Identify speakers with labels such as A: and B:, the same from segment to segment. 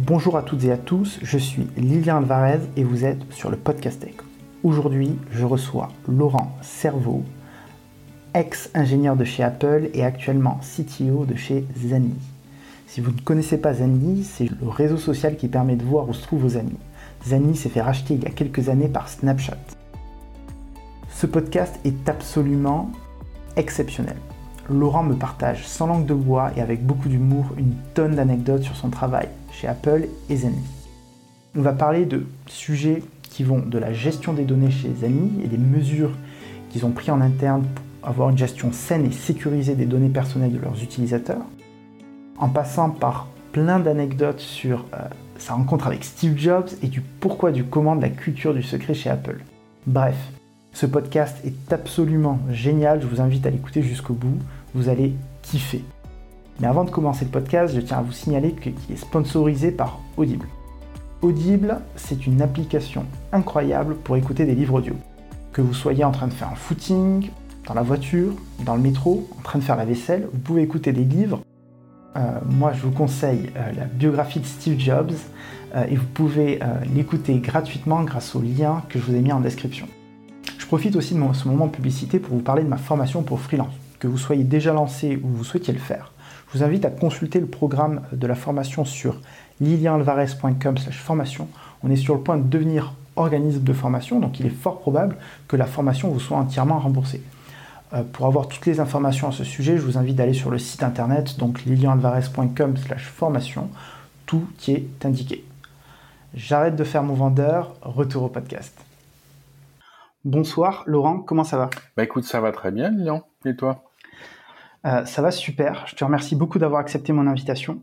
A: Bonjour à toutes et à tous, je suis Lilian Alvarez et vous êtes sur le Podcast Tech. Aujourd'hui, je reçois Laurent Cerveau, ex-ingénieur de chez Apple et actuellement CTO de chez Zenly. Si vous ne connaissez pas Zenly, c'est le réseau social qui permet de voir où se trouvent vos amis. Zenly s'est fait racheter il y a quelques années par Snapchat. Ce podcast est absolument exceptionnel. Laurent me partage sans langue de bois et avec beaucoup d'humour une tonne d'anecdotes sur son travail chez Apple et Zenly. On va parler de sujets qui vont de la gestion des données chez Zenly et des mesures qu'ils ont pris en interne pour avoir une gestion saine et sécurisée des données personnelles de leurs utilisateurs, en passant par plein d'anecdotes sur euh, sa rencontre avec Steve Jobs et du pourquoi du comment de la culture du secret chez Apple. Bref, ce podcast est absolument génial, je vous invite à l'écouter jusqu'au bout, vous allez kiffer. Mais avant de commencer le podcast, je tiens à vous signaler qu'il est sponsorisé par Audible. Audible, c'est une application incroyable pour écouter des livres audio. Que vous soyez en train de faire un footing, dans la voiture, dans le métro, en train de faire la vaisselle, vous pouvez écouter des livres. Euh, moi, je vous conseille euh, la biographie de Steve Jobs euh, et vous pouvez l'écouter gratuitement grâce au lien que je vous ai mis en description. Je profite aussi de ce moment de publicité pour vous parler de ma formation pour freelance. Que vous soyez déjà lancé ou vous souhaitiez le faire, je vous invite à consulter le programme de la formation sur lilianalvarez.com formation. On est sur le point de devenir organisme de formation, donc il est fort probable que la formation vous soit entièrement remboursée. Euh, pour avoir toutes les informations à ce sujet, je vous invite d'aller sur le site internet, donc lilianalvarez.com formation. Tout y est indiqué. J'arrête de faire mon vendeur, retour au podcast. Bonsoir Laurent, comment ça va?
B: Bah écoute, ça va très bien Lilian, et toi?
A: Euh, Ça va super, je te remercie beaucoup d'avoir accepté mon invitation.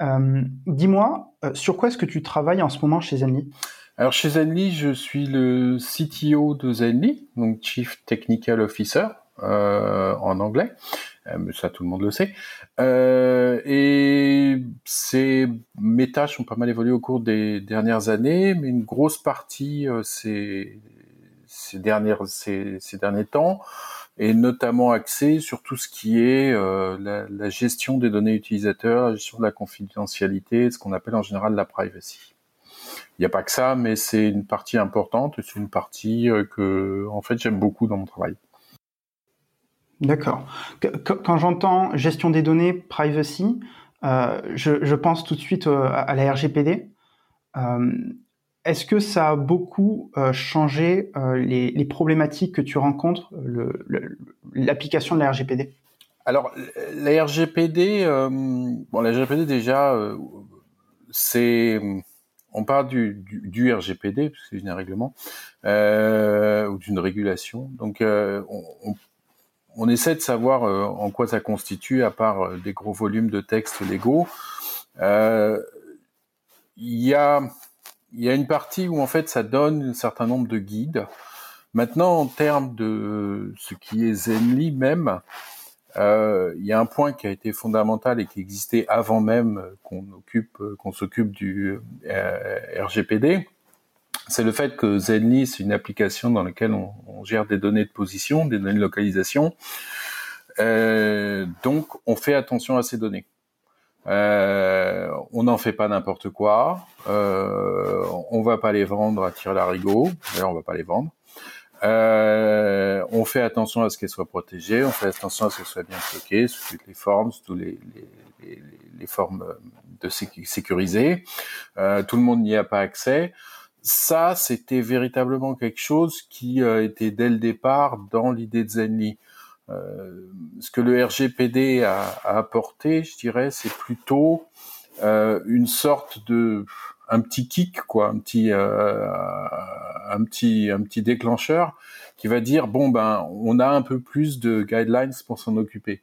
A: Euh, dis-moi, euh, sur quoi est-ce que tu travailles en ce moment chez Zenly?
B: Alors chez Zenly, je suis le CTO de Zenly, donc Chief Technical Officer en anglais. mais ça, tout le monde le sait. et mes tâches ont pas mal évolué au cours des dernières années, mais une grosse partie, ces, ces, derniers temps, et notamment axé sur tout ce qui est euh, la, gestion des données utilisateurs, la gestion de la confidentialité, ce qu'on appelle en général la privacy. Il n'y a pas que ça, mais c'est une partie importante, c'est une partie euh, que, en fait, j'aime beaucoup dans mon travail.
A: D'accord. Quand j'entends gestion des données, privacy, euh, je, pense tout de suite à la RGPD. Est-ce que ça a beaucoup euh, changé euh, les, problématiques que tu rencontres, l'application de la RGPD
B: Alors, la RGPD, euh, la RGPD déjà, c'est, on parle du, RGPD, parce que c'est un règlement, ou d'une régulation. Donc, on, on, essaie de savoir en quoi ça constitue, à part des gros volumes de textes légaux. Il y a il y a une partie où en fait ça donne un certain nombre de guides. Maintenant, en termes de ce qui est Zenly même, euh, il y a un point qui a été fondamental et qui existait avant même qu'on occupe, qu'on s'occupe du euh, RGPD. C'est le fait que Zenly, c'est une application dans laquelle on, gère des données de position, des données de localisation. Euh, donc, on fait attention à ces données. Euh, on n'en fait pas n'importe quoi. Euh, on va pas les vendre à tir larigot. D'ailleurs, on va pas les vendre. Euh, on fait attention à ce qu'elles soient protégées. On fait attention à ce qu'elles soient bien stockées sous toutes les formes, sous toutes les, formes de sécurisées. Euh, tout le monde n'y a pas accès. Ça, c'était véritablement quelque chose qui euh, était dès le départ dans l'idée de Zenly. Euh, ce que le RGPD a, apporté, je dirais, c'est plutôt euh, une sorte de un petit kick, quoi, un petit, euh, un petit, un petit déclencheur qui va dire bon ben, on a un peu plus de guidelines pour s'en occuper,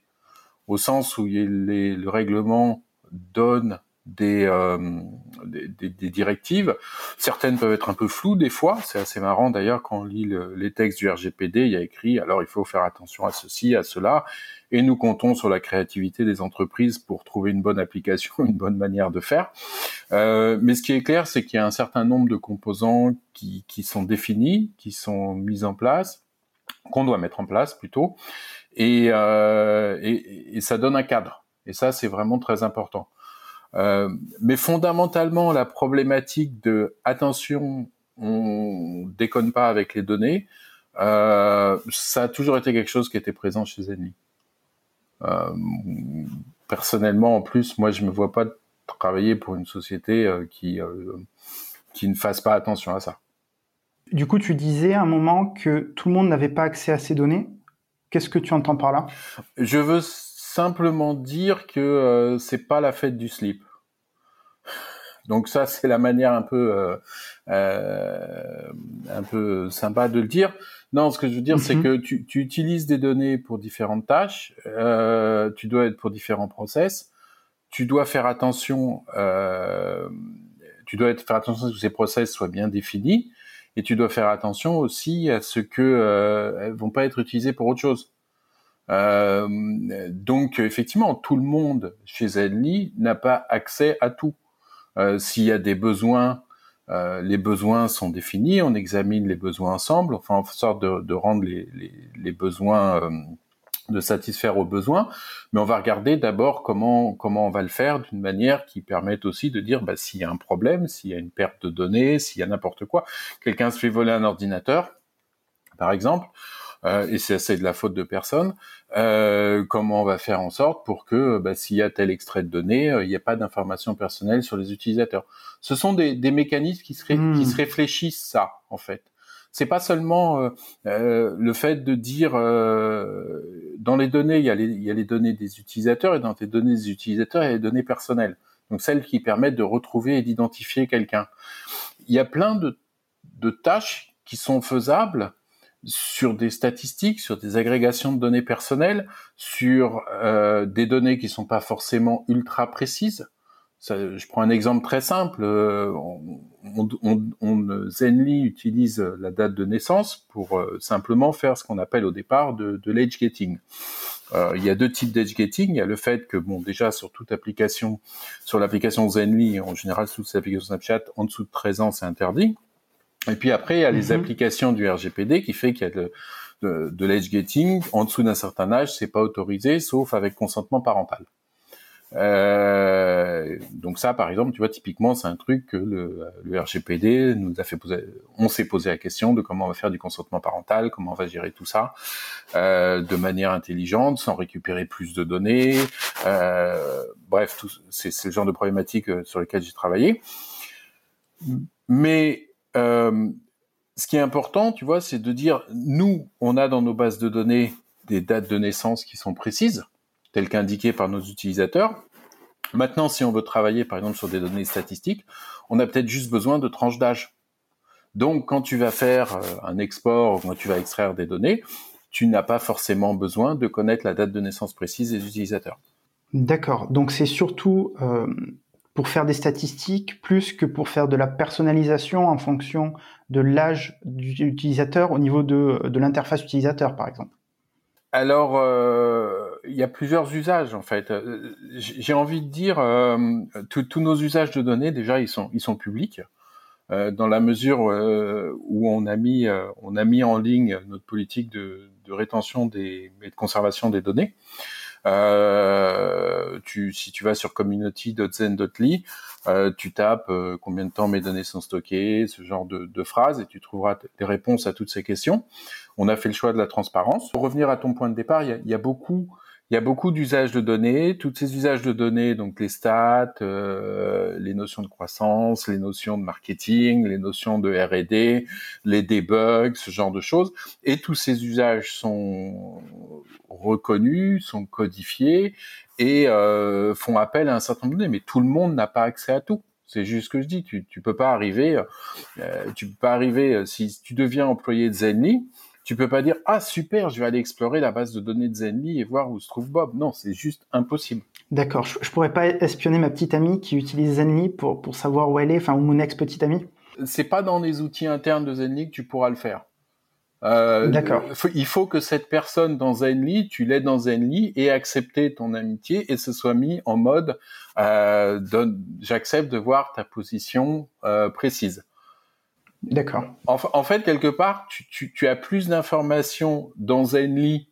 B: au sens où les, le règlement donne euh, des, directives. Certaines peuvent être un peu floues des fois. C'est assez marrant d'ailleurs quand on lit les textes du RGPD, il y a écrit alors il faut faire attention à ceci, à cela, et nous comptons sur la créativité des entreprises pour trouver une bonne application, une bonne manière de faire. Euh, mais ce qui est clair, c'est qu'il y a un certain nombre de composants qui, sont définis, qui sont mis en place, qu'on doit mettre en place plutôt, et, euh, ça donne un cadre. Et ça, c'est vraiment très important. Mais fondamentalement, la problématique de attention, on déconne pas avec les données, ça a toujours été quelque chose qui était présent chez Zenly. personnellement, en plus, moi, je me vois pas travailler pour une société qui qui ne fasse pas attention à ça.
A: Du coup, tu disais à un moment que tout le monde n'avait pas accès à ces données. Qu'est-ce que tu entends par là?
B: Je veux simplement dire que euh, c'est pas la fête du slip. Donc ça, c'est la manière un peu euh, euh, un peu sympa de le dire. Non, ce que je veux dire, c'est mhm. que tu, tu, utilises des données pour différentes tâches. Euh, tu dois être pour différents process. Tu dois faire attention. Tu dois faire attention à ce que ces process soient bien définis et tu dois faire attention aussi à ce que elles vont pas être utilisées pour autre chose. Euh, donc effectivement, tout le monde chez Zenly n'a pas accès à tout. Euh, S'il y a des besoins, euh, les besoins sont définis, on examine les besoins ensemble, enfin en sorte de, rendre les, besoins de satisfaire aux besoins, mais on va regarder d'abord comment comment on va le faire d'une manière qui permette aussi de dire bah, s'il y a un problème, s'il y a une perte de données, s'il y a n'importe quoi, quelqu'un se fait voler un ordinateur, par exemple, et c'est de la faute de personne, euh, comment on va faire en sorte pour que bah, s'il y a tel extrait de données, euh, il n'y a pas d'informations personnelles sur les utilisateurs? Ce sont des, des mécanismes qui se, qui hmm. se réfléchissent ça en fait c'est pas seulement euh, euh, le fait de dire euh, dans les données il y, a les, il y a les données des utilisateurs et dans les données des utilisateurs il y a les données personnelles donc celles qui permettent de retrouver et d'identifier quelqu'un il y a plein de, de tâches qui sont faisables sur des statistiques, sur des agrégations de données personnelles, sur euh, des données qui sont pas forcément ultra précises. Ça, je prends un exemple très simple. on, on, on, Zenly utilise la date de naissance pour euh, simplement faire ce qu'on appelle au départ de, de l'age getting. Euh, il y a deux types d'age getting. Il y a le fait que, bon, déjà sur toute application, sur l'application Zenly, en général sous l'application Snapchat, en dessous de 13 ans, c'est interdit. Et puis après, il y a les mhm. applications du RGPD qui fait qu'il y a de, de, de l'age getting. En dessous d'un certain âge, c'est pas autorisé, sauf avec consentement parental. Euh, donc ça, par exemple, tu vois, typiquement, c'est un truc que le, le, RGPD nous a fait poser. On s'est posé la question de comment on va faire du consentement parental, comment on va gérer tout ça euh, de manière intelligente, sans récupérer plus de données. Euh, bref, c'est le genre de problématique euh, sur lesquelles j'ai travaillé. Mais euh, ce qui est important, tu vois, c'est de dire, nous, on a dans nos bases de données des dates de naissance qui sont précises tel qu'indiqué par nos utilisateurs. Maintenant, si on veut travailler par exemple sur des données statistiques, on a peut-être juste besoin de tranches d'âge. Donc, quand tu vas faire euh, un export ou quand tu vas extraire des données, tu n'as pas forcément besoin de connaître la date de naissance précise des utilisateurs.
A: D'accord. Donc, c'est surtout euh, pour faire des statistiques plus que pour faire de la personnalisation en fonction de l'âge du utilisateur au niveau de, de l'interface utilisateur, par exemple.
B: Alors, euh, il y a plusieurs usages en fait. Euh, j'ai envie de dire, euh, tous nos usages de données déjà, ils sont, ils sont publics. dans la mesure où on a mis, on a mis en ligne notre politique de, de rétention des, et de conservation des données. Euh, tu, si tu vas sur community.zen.ly, euh, tu tapes euh, combien de temps mes données sont stockées, ce genre de, de phrases, et tu trouveras des réponses à toutes ces questions. On a fait le choix de la transparence. Pour revenir à ton point de départ, il y y a beaucoup il y a beaucoup d'usages de données. Tous ces usages de données, donc les stats, euh, les notions de croissance, les notions de marketing, les notions de R&D, les debugs, ce genre de choses. Et tous ces usages sont reconnus, sont codifiés et euh, font appel à un certain nombre de données. Mais tout le monde n'a pas accès à tout. C'est juste ce que je dis. Tu, tu peux pas arriver, euh, tu peux pas arriver si tu deviens employé de Zenly tu peux pas dire ah super, je vais aller explorer la base de données de Zenly et voir où se trouve Bob. Non, c'est juste impossible.
A: D'accord, je, je, pourrais pas espionner ma petite amie qui utilise Zenly pour pour savoir où elle est, enfin ou mon ex petite amie?
B: C'est pas dans les outils internes de Zenly que tu pourras le faire. Euh, D'accord. Il faut que cette personne dans Zenly, tu l'aies dans Zenly et accepter ton amitié et se soit mis en mode euh, j'accepte de voir ta position euh, précise.
A: D'accord.
B: En, en, fait, quelque part, tu, tu, tu as plus d'informations dans Zenly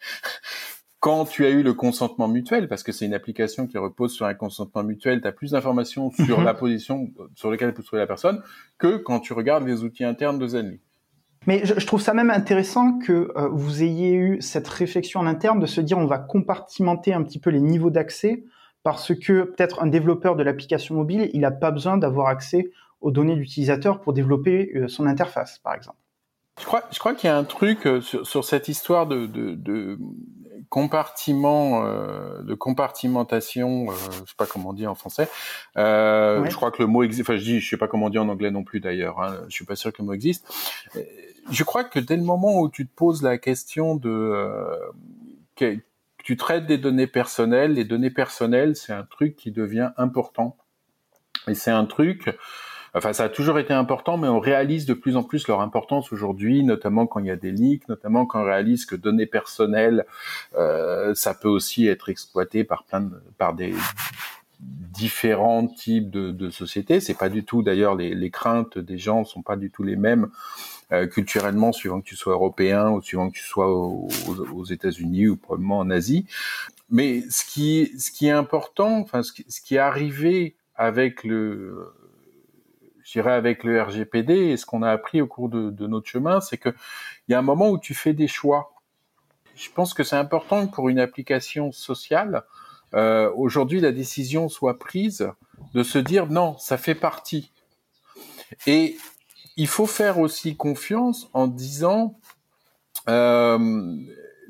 B: quand tu as eu le consentement mutuel, parce que c'est une application qui repose sur un consentement mutuel, tu as plus d'informations sur mhm. la position sur laquelle peut se trouver la personne que quand tu regardes les outils internes de Zenly.
A: Mais je, trouve ça même intéressant que euh, vous ayez eu cette réflexion en interne de se dire on va compartimenter un petit peu les niveaux d'accès parce que peut-être un développeur de l'application mobile, il n'a pas besoin d'avoir accès aux données d'utilisateur pour développer euh, son interface, par exemple.
B: Je crois, je crois qu'il y a un truc euh, sur, sur, cette histoire de, de, de compartiment, euh, de compartimentation, euh, je sais pas comment on dit en français. Euh, Je crois que le mot existe. Enfin, je dis, je sais pas comment on dit en anglais non plus d'ailleurs. Hein, je suis pas sûr que le mot existe. Je crois que dès le moment où tu te poses la question de que, tu traites des données personnelles, les données personnelles, c'est un truc qui devient important. Et c'est un truc enfin ça a toujours été important, mais on réalise de plus en plus leur importance aujourd'hui, notamment quand il y a des leaks, notamment quand on réalise que données personnelles, euh, ça peut aussi être exploité par plein de, par des différents types de, de sociétés. C'est pas du tout d'ailleurs les, les, craintes des gens sont pas du tout les mêmes euh, culturellement suivant que tu sois européen ou suivant que tu sois aux, aux États-Unis ou probablement en Asie. Mais ce qui ce qui est important, enfin ce qui, ce qui est arrivé avec le dirais avec le RGPD et ce qu'on a appris au cours de, notre chemin, c'est que il y a un moment où tu fais des choix. Je pense que c'est important que pour une application sociale, euh, aujourd'hui la décision soit prise de se dire non, ça fait partie. Et il faut faire aussi confiance en disant euh,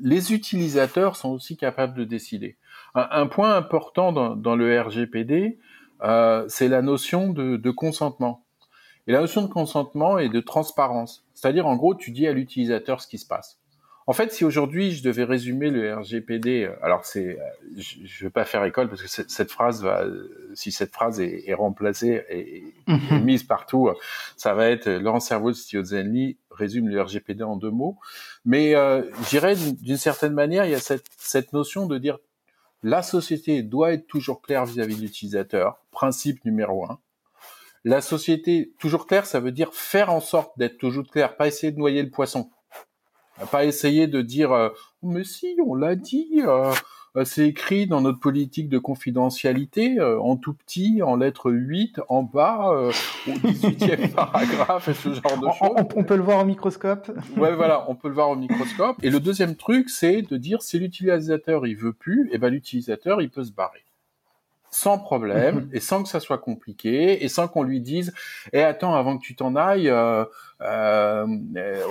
B: les utilisateurs sont aussi capables de décider. Un, point important dans, le RGPD, euh, c'est la notion de, consentement. Et la notion de consentement et de transparence. C'est-à-dire, en gros, tu dis à l'utilisateur ce qui se passe. En fait, si aujourd'hui je devais résumer le RGPD, euh, alors c'est, euh, je, ne vais pas faire école parce que cette, phrase va, si cette phrase est, est remplacée et, mhm. mise partout, ça va être Laurent Cerveau de Stio Zenly résume le RGPD en deux mots. Mais euh, j'irais d'une certaine manière, il y a cette, cette notion de dire la société doit être toujours claire vis-à-vis de l'utilisateur, principe numéro un. La société, toujours claire, ça veut dire faire en sorte d'être toujours clair, pas essayer de noyer le poisson. Pas essayer de dire, euh, mais si, on l'a dit, euh, euh, c'est écrit dans notre politique de confidentialité, en tout petit, en lettre 8, en bas, au 18e paragraphe, et ce genre de choses.
A: On, peut le voir au microscope.
B: ouais, voilà, on peut le voir au microscope. Et le deuxième truc, c'est de dire, si l'utilisateur, il veut plus, et eh ben l'utilisateur, il peut se barrer sans problème mhm. et sans que ça soit compliqué et sans qu'on lui dise "Eh attends avant que tu t'en ailles euh, euh,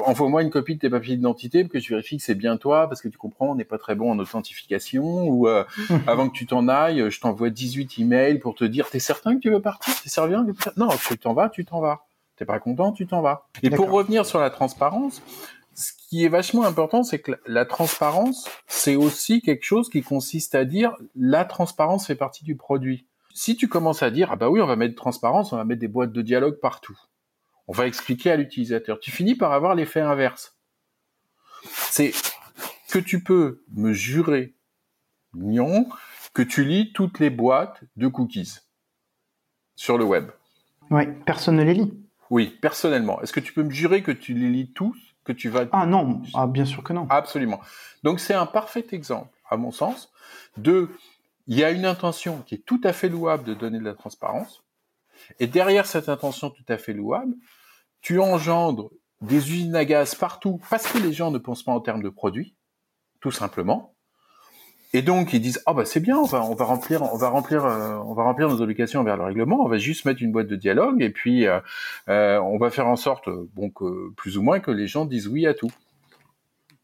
B: envoie-moi une copie de tes papiers d'identité pour que je vérifie que c'est bien toi parce que tu comprends on n'est pas très bon en authentification ou euh, mhm. avant que tu t'en ailles je t'envoie 18 emails pour te dire t'es certain que tu veux partir? T'es certain non tu t'en vas tu t'en vas. T'es pas content tu t'en vas et pour revenir sur la transparence ce qui est vachement important, c'est que la transparence, c'est aussi quelque chose qui consiste à dire la transparence fait partie du produit. Si tu commences à dire ah bah oui, on va mettre transparence, on va mettre des boîtes de dialogue partout. On va expliquer à l'utilisateur. Tu finis par avoir l'effet inverse. C'est que tu peux me jurer, non, que tu lis toutes les boîtes de cookies sur le web.
A: Oui, personne ne les lit.
B: Oui, personnellement. Est-ce que tu peux me jurer que tu les lis tous que tu vas...
A: Ah non, ah, bien sûr que non.
B: Absolument. Donc c'est un parfait exemple, à mon sens, de... Il y a une intention qui est tout à fait louable de donner de la transparence, et derrière cette intention tout à fait louable, tu engendres des usines à gaz partout parce que les gens ne pensent pas en termes de produits, tout simplement, et donc ils disent ah bah c'est bien, on va on va remplir on va remplir euh, on va remplir nos obligations vers le règlement, on va juste mettre une boîte de dialogue et puis euh, euh, on va faire en sorte que plus ou moins que les gens disent oui à tout.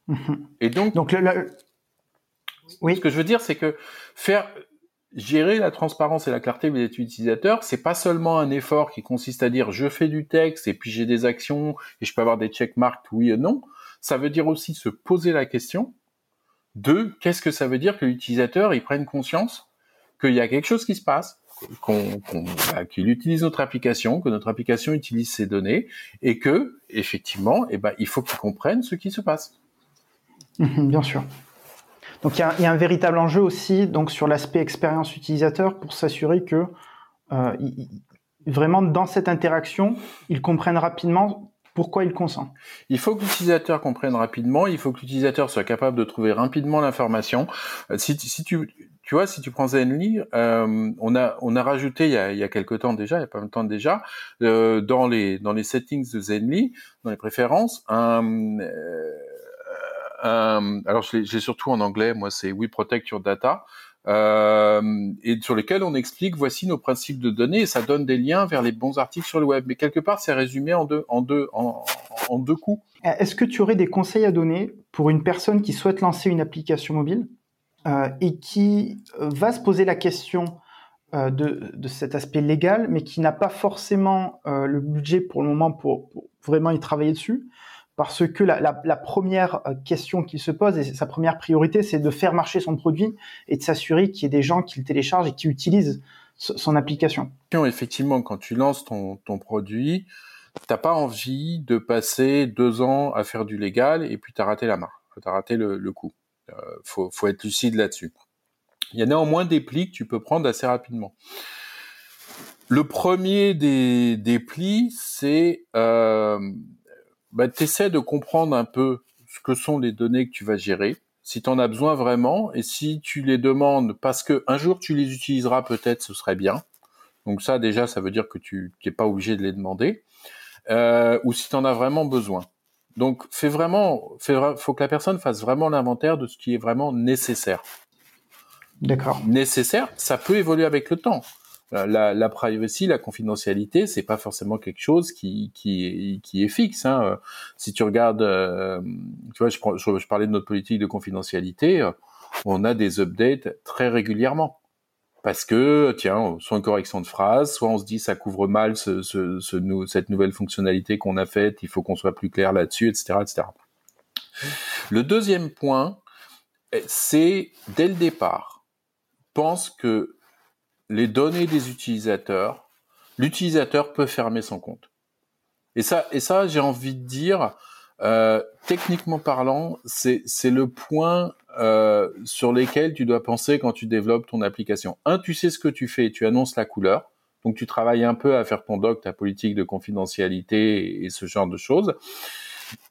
B: et donc donc oui. Ce que je veux dire c'est que faire gérer la transparence et la clarté des utilisateurs, c'est pas seulement un effort qui consiste à dire je fais du texte et puis j'ai des actions et je peux avoir des checkmarks oui et non. Ça veut dire aussi se poser la question deux, qu'est-ce que ça veut dire que l'utilisateur il prenne conscience qu'il y a quelque chose qui se passe, bah, qu'il utilise notre application, que notre application utilise ses données, et que effectivement, eh ben, il faut qu'il comprenne ce qui se passe.
A: Bien sûr. Donc il y, a, un véritable enjeu aussi donc sur l'aspect expérience utilisateur pour s'assurer que euh, vraiment dans cette interaction, ils comprennent rapidement pourquoi il consent
B: Il faut que l'utilisateur comprenne rapidement, il faut que l'utilisateur soit capable de trouver rapidement l'information. Euh, si, si tu, tu vois, si tu prends Zenly, euh, on a on a rajouté il y a, il y a quelque temps déjà, il y a pas longtemps déjà, euh, dans les dans les settings de Zenly, dans les préférences, un, euh, alors j'ai surtout en anglais, moi c'est We Protect Your Data. Euh, et sur lesquels on explique voici nos principes de données et ça donne des liens vers les bons articles sur le web. Mais quelque part, c'est résumé en deux, en deux, en, deux coups.
A: Est-ce que tu aurais des conseils à donner pour une personne qui souhaite lancer une application mobile euh, et qui euh, va se poser la question euh, de, cet aspect légal, mais qui n'a pas forcément le budget pour le moment pour, vraiment y travailler dessus, parce que la, première question qu'il se pose et sa première priorité, c'est de faire marcher son produit et de s'assurer qu'il y ait des gens qui le téléchargent et qui utilisent son application.
B: Effectivement, quand tu lances ton, ton produit, t'as pas envie de passer deux ans à faire du légal et puis t'as raté la marque, t'as raté le, coup. Euh, faut, être lucide là-dessus. Il y a néanmoins des plis que tu peux prendre assez rapidement. Le premier des, des plis, c'est euh, bah, t'essaies de comprendre un peu ce que sont les données que tu vas gérer, si tu en as besoin vraiment, et si tu les demandes parce que un jour tu les utiliseras peut-être, ce serait bien. Donc ça déjà, ça veut dire que tu n'es pas obligé de les demander, euh, ou si tu en as vraiment besoin. Donc, fais vraiment, faut que la personne fasse vraiment l'inventaire de ce qui est vraiment nécessaire.
A: D'accord.
B: Nécessaire, ça peut évoluer avec le temps. Euh, la, privacy, la confidentialité, c'est pas forcément quelque chose qui est fixe. Hein. Euh, si tu regardes, euh, tu vois, je, parlais de notre politique de confidentialité, on a des updates très régulièrement parce que tiens, soit une correction de phrase, soit on se dit ça couvre mal ce, ce, ce cette nouvelle fonctionnalité qu'on a faite, il faut qu'on soit plus clair là-dessus, etc., etc. Le deuxième point, c'est dès le départ, pense que les données des utilisateurs, l'utilisateur peut fermer son compte. Et ça, et ça, j'ai envie de dire, euh, techniquement parlant, c'est le point euh, sur lesquels tu dois penser quand tu développes ton application. Un, tu sais ce que tu fais, tu annonces la couleur, donc tu travailles un peu à faire ton doc, ta politique de confidentialité et, ce genre de choses.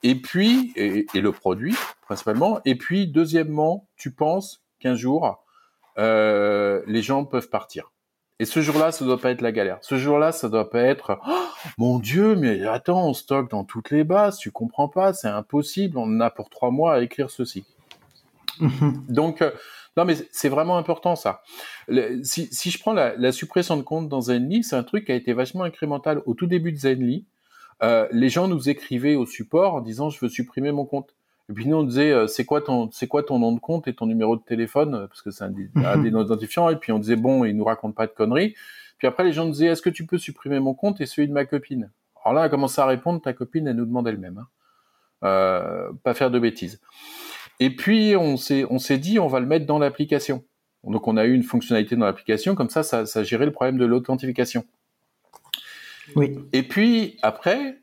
B: Et puis, et, et, le produit principalement. Et puis, deuxièmement, tu penses qu'un jour, euh, les gens peuvent partir. Et ce jour-là, ça doit pas être la galère. Ce jour-là, ça doit pas être oh, mon Dieu, mais attends, on stocke dans toutes les bases, tu comprends pas, c'est impossible, on en a pour trois mois à écrire ceci. Donc, euh, non, mais c'est vraiment important ça. Le, si, si, je prends la, la, suppression de compte dans Zenly, c'est un truc qui a été vachement incrémental. Au tout début de Zenly, euh, les gens nous écrivaient au support en disant je veux supprimer mon compte. Et puis nous on disait euh, c'est quoi ton c'est quoi ton nom de compte et ton numéro de téléphone euh, parce que c'est un, un des identifiants et puis on disait bon il nous raconte pas de conneries. Puis après les gens disaient est-ce que tu peux supprimer mon compte et celui de ma copine? Alors là elle a commencé à répondre ta copine elle nous demande elle-même hein. euh, pas faire de bêtises. Et puis on s'est on s'est dit on va le mettre dans l'application. Donc on a eu une fonctionnalité dans l'application comme ça ça ça gérait le problème de l'authentification.
A: Oui.
B: Et puis après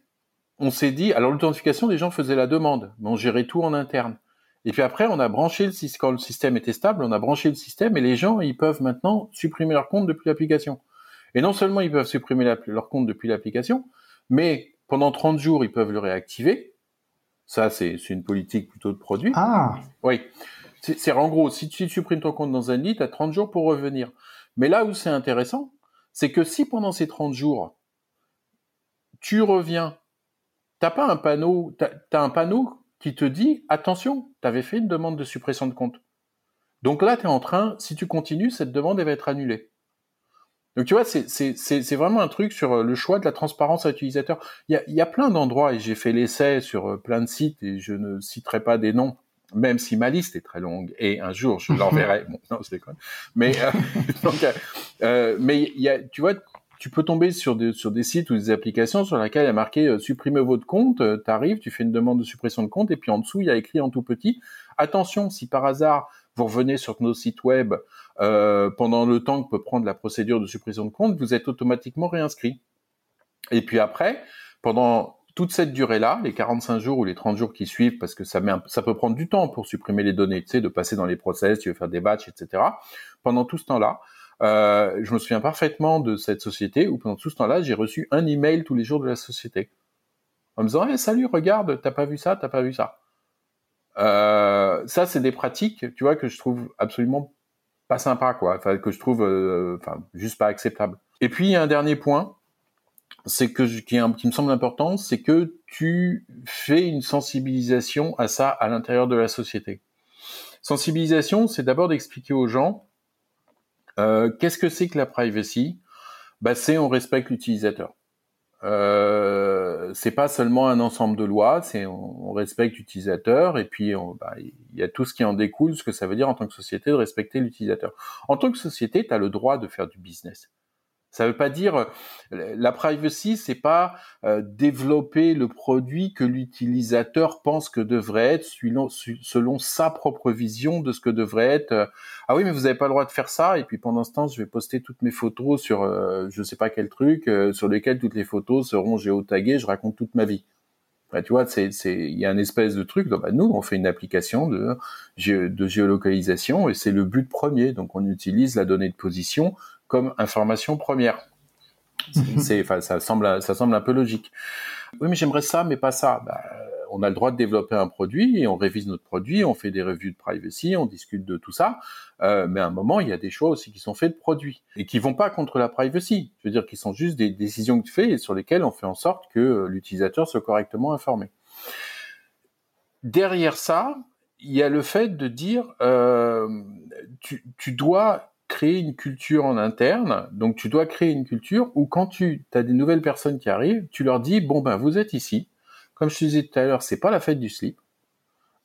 B: on s'est dit, alors l'authentification, les gens faisaient la demande, mais on gérait tout en interne. Et puis après, on a branché le système, quand le système était stable, on a branché le système et les gens, ils peuvent maintenant supprimer leur compte depuis l'application. Et non seulement ils peuvent supprimer leur compte depuis l'application, mais pendant 30 jours, ils peuvent le réactiver. Ça, c'est une politique plutôt de produit.
A: Ah.
B: Oui. C'est en gros, si tu supprimes ton compte dans un lit, tu as 30 jours pour revenir. Mais là où c'est intéressant, c'est que si pendant ces 30 jours, tu reviens t'as pas un panneau, t'as as un panneau qui te dit attention, tu avais fait une demande de suppression de compte. Donc là, tu es en train, si tu continues, cette demande elle va être annulée. Donc tu vois, c'est vraiment un truc sur euh, le choix de la transparence à l'utilisateur. Il y a, y a, plein d'endroits, et j'ai fait l'essai sur euh, plein de sites, et je ne citerai pas des noms, même si ma liste est très longue, et un jour je l'enverrai. bon, non, je déconne. Mais, euh, donc, euh, mais il y a, tu vois, tu peux tomber sur des, sites ou des applications sur lesquelles il y a marqué euh, supprimer votre compte, euh, tu arrives, tu fais une demande de suppression de compte, et puis en dessous, il y a écrit en tout petit, attention, si par hasard vous revenez sur nos sites web euh, pendant le temps que peut prendre la procédure de suppression de compte, vous êtes automatiquement réinscrit. Et puis après, pendant toute cette durée-là, les 45 jours ou les 30 jours qui suivent, parce que ça, peut prendre du temps pour supprimer les données, tu de passer dans les process, tu veux faire des batchs, etc. Pendant tout ce temps-là, euh, je me souviens parfaitement de cette société où pendant tout ce temps-là, j'ai reçu un email tous les jours de la société. en me disant hey, salut, regarde, t'as pas vu ça, t'as pas vu ça. Euh, ça, c'est des pratiques, tu vois, que je trouve absolument pas sympa, quoi. Que je trouve, euh, juste pas acceptable. Et puis, un dernier point, c'est que qui, me semble important, c'est que tu fais une sensibilisation à ça à l'intérieur de la société. Sensibilisation, c'est d'abord d'expliquer aux gens euh, qu'est-ce que c'est que la privacy? Bah, c'est on respecte l'utilisateur. Euh, c'est pas seulement un ensemble de lois, c'est on, respecte l'utilisateur et puis bah, il y a tout ce qui en découle, ce que ça veut dire en tant que société de respecter l'utilisateur. En tant que société, tu as le droit de faire du business. Ça veut pas dire la privacy, c'est pas euh, développer le produit que l'utilisateur pense que devrait être selon, sa propre vision de ce que devrait être. Euh, ah oui, mais vous n'avez pas le droit de faire ça. Et puis pendant ce temps, je vais poster toutes mes photos sur euh, je sais pas quel truc, euh, sur lesquels toutes les photos seront géotaguées. Je raconte toute ma vie. Bah, tu vois, il y a un espèce de truc. bah, nous, on fait une application de géolocalisation et c'est le but premier. Donc on utilise la donnée de position comme information première. C'est, ça semble, ça semble un peu logique. Oui, mais j'aimerais ça, mais pas ça. Bah, on a le droit de développer un produit et on révise notre produit, on fait des revues de privacy, on discute de tout ça. Euh, mais à un moment, il y a des choix aussi qui sont faits de produits et qui vont pas contre la privacy. Je veux dire, qui sont juste des décisions que tu fais et sur lesquelles on fait en sorte que l'utilisateur soit correctement informé. Derrière ça, il y a le fait de dire, euh, tu, tu dois créer une culture en interne. Donc tu dois créer une culture où quand tu as des nouvelles personnes qui arrivent, tu leur dis bon ben vous êtes ici. Comme je te disais tout à l'heure, c'est pas la fête du slip.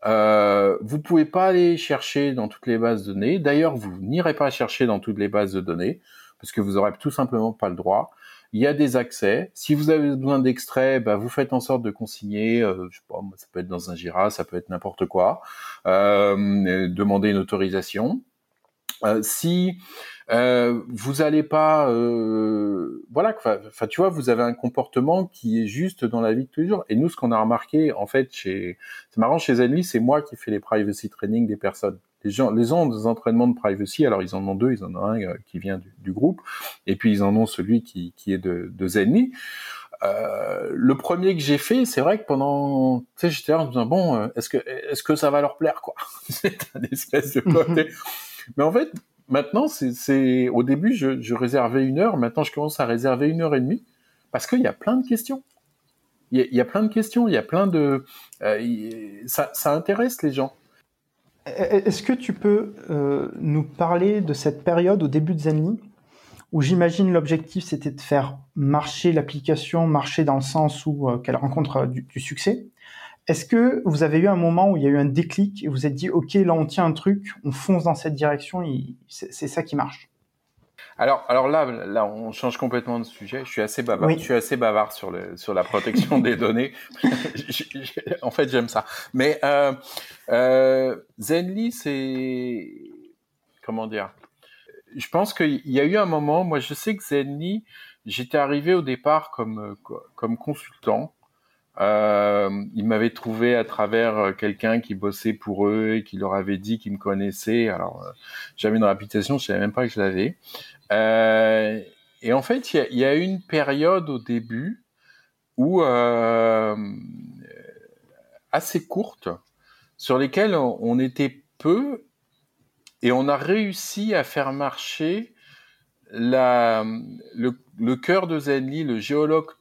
B: Euh, vous pouvez pas aller chercher dans toutes les bases de données. D'ailleurs, vous n'irez pas chercher dans toutes les bases de données parce que vous aurez tout simplement pas le droit. Il y a des accès. Si vous avez besoin d'extraits, bah, vous faites en sorte de consigner. Euh, je sais pas, ça peut être dans un Jira, ça peut être n'importe quoi. Euh, demander une autorisation. Euh, si euh, vous allez pas, euh, voilà, enfin, tu vois, vous avez un comportement qui est juste dans la vie de tous les jours. Et nous, ce qu'on a remarqué, en fait, chez, c'est marrant, chez Zenly, c'est moi qui fais les privacy training des personnes. Les gens, les gens ont des entraînements de privacy. Alors, ils en ont deux. Ils en ont un euh, qui vient du, groupe, et puis ils en ont celui qui, qui est de, de Zenly. Euh, le premier que j'ai fait, c'est vrai que pendant, tu sais, j'étais là en me disant bon, euh, est-ce que, est-ce que ça va leur plaire, quoi? C'est un espèce de côté. Mais en fait, maintenant, c'est au début, je, réservais une heure. Maintenant, je commence à réserver une heure et demie parce qu'il y a plein de questions. Il y, a, plein de questions. Il y a plein de euh, ça, ça, intéresse les gens.
A: Est-ce que tu peux euh, nous parler de cette période au début de Zenly où j'imagine l'objectif c'était de faire marcher l'application, marcher dans le sens où euh, qu'elle rencontre du, du succès? Est-ce que vous avez eu un moment où il y a eu un déclic et vous êtes dit, OK, là, on tient un truc, on fonce dans cette direction, c'est ça qui marche?
B: Alors, alors là, là, on change complètement de sujet. Je suis assez bavard. Je suis assez bavard sur le sur la protection des données. en fait, j'aime ça. Mais euh, euh, Zenly, c'est comment dire? Je pense qu'il y a eu un moment. Moi, je sais que Zenly, j'étais arrivé au départ comme comme consultant euh, ils m'avaient trouvé à travers euh, quelqu'un qui bossait pour eux et qui leur avait dit qu'il me connaissait. Alors, euh, j'avais une réputation, je savais même pas que je l'avais. Euh, et en fait, il y, y a, une période au début où assez courte, sur lesquelles on, était peu, et on a réussi à faire marcher le, le cœur de Zenly, le géologue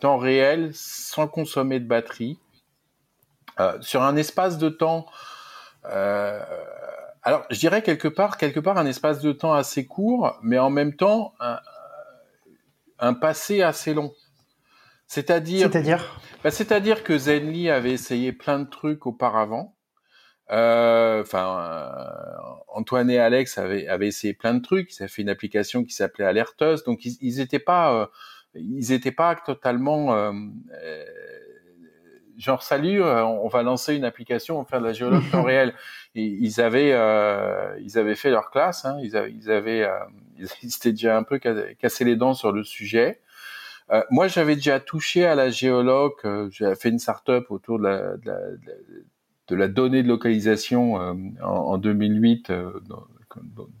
B: temps réel sans consommer de batterie euh, sur un espace de temps. Euh, alors, je dirais quelque part, quelque part un espace de temps assez court, mais en même temps un, un passé assez long. C'est-à-dire,
A: c'est-à-dire,
B: bah, c'est-à-dire que Zenly avait essayé plein de trucs auparavant. Euh, enfin, euh, Antoine et Alex avaient, avaient essayé plein de trucs. Ils avaient fait une application qui s'appelait Alerteuse, donc ils n'étaient pas ils étaient pas totalement euh, euh, genre salut, euh, on va lancer une application, on va faire de la géologie en réel. Et ils avaient euh, ils avaient fait leur classe, hein, ils, avaient, ils avaient ils étaient déjà un peu cassé les dents sur le sujet. Euh, moi, j'avais déjà touché à la géologue. J'avais fait une start-up autour de la, de la, de la donnée de localisation en, en, 2008 dans,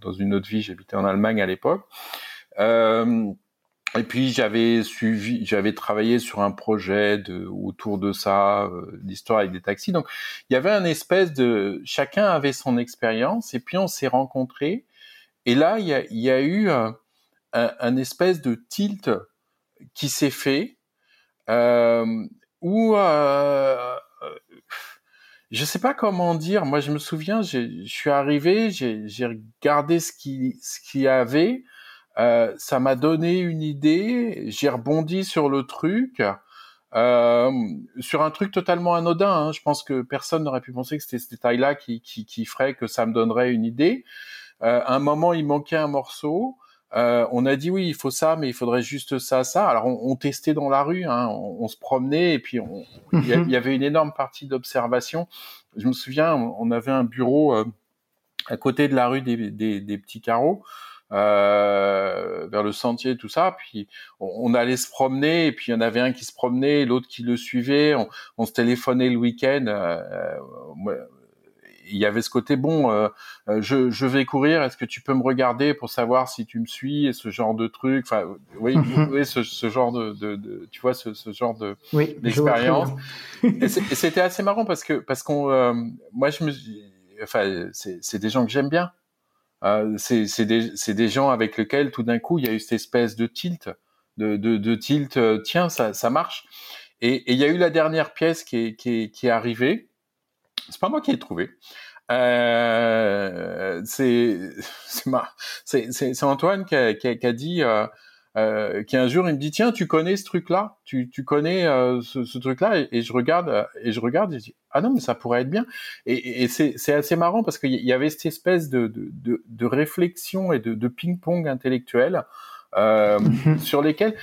B: dans, une autre vie. J'habitais en Allemagne à l'époque. Euh, et puis j'avais suivi, j'avais travaillé sur un projet de, autour de ça, euh, l'histoire avec des taxis. Donc il y avait un espèce de, chacun avait son expérience, et puis on s'est rencontrés. Et là il y a, y a eu un, un, espèce de tilt qui s'est fait, euh, où euh, je sais pas comment dire. Moi je me souviens, je suis arrivé, j'ai regardé ce qui ce qu'il y avait. Euh, ça m'a donné une idée, j'ai rebondi sur le truc, euh, sur un truc totalement anodin. Hein. Je pense que personne n'aurait pu penser que c'était ce détail-là qui, ferait que ça me donnerait une idée. Euh, à un moment, il manquait un morceau. Euh, on a dit oui, il faut ça, mais il faudrait juste ça, ça. Alors on, testait dans la rue, hein. on, se promenait et puis il y, avait une énorme partie d'observation. Je me souviens, on, avait un bureau euh, à côté de la rue des petits carreaux euh, vers le sentier, tout ça. Puis on, allait se promener, et puis il y en avait un qui se promenait, l'autre qui le suivait. On, on se téléphonait le week-end. Euh, euh il y avait ce côté bon. Euh, euh, je, je, vais courir. Est-ce que tu peux me regarder pour savoir si tu me suis et ce genre de truc. Enfin, oui, oui ce, ce, genre de, de, de, tu vois, ce, ce genre de
A: oui,
B: d'expérience. et c'était assez marrant parce que parce qu'on, euh, moi, je me, enfin, c'est des gens que j'aime bien. Euh, c'est des, des, gens avec lesquels tout d'un coup il y a eu cette espèce de tilt, de, de, de tilt. Euh, tiens, ça, ça marche. Et il y a eu la dernière pièce qui est, qui est, qui est arrivée. C'est pas moi qui l'ai trouvé. Euh, c'est Antoine qui a, qui a, qui a dit euh, euh, qui un jour il me dit tiens tu connais ce truc là tu, tu connais euh, ce, ce, truc là et, je regarde et je regarde et je dis ah non mais ça pourrait être bien. Et, et c'est assez marrant parce qu'il y avait cette espèce de, de, de, de réflexion et de, de ping pong intellectuel euh, sur lesquels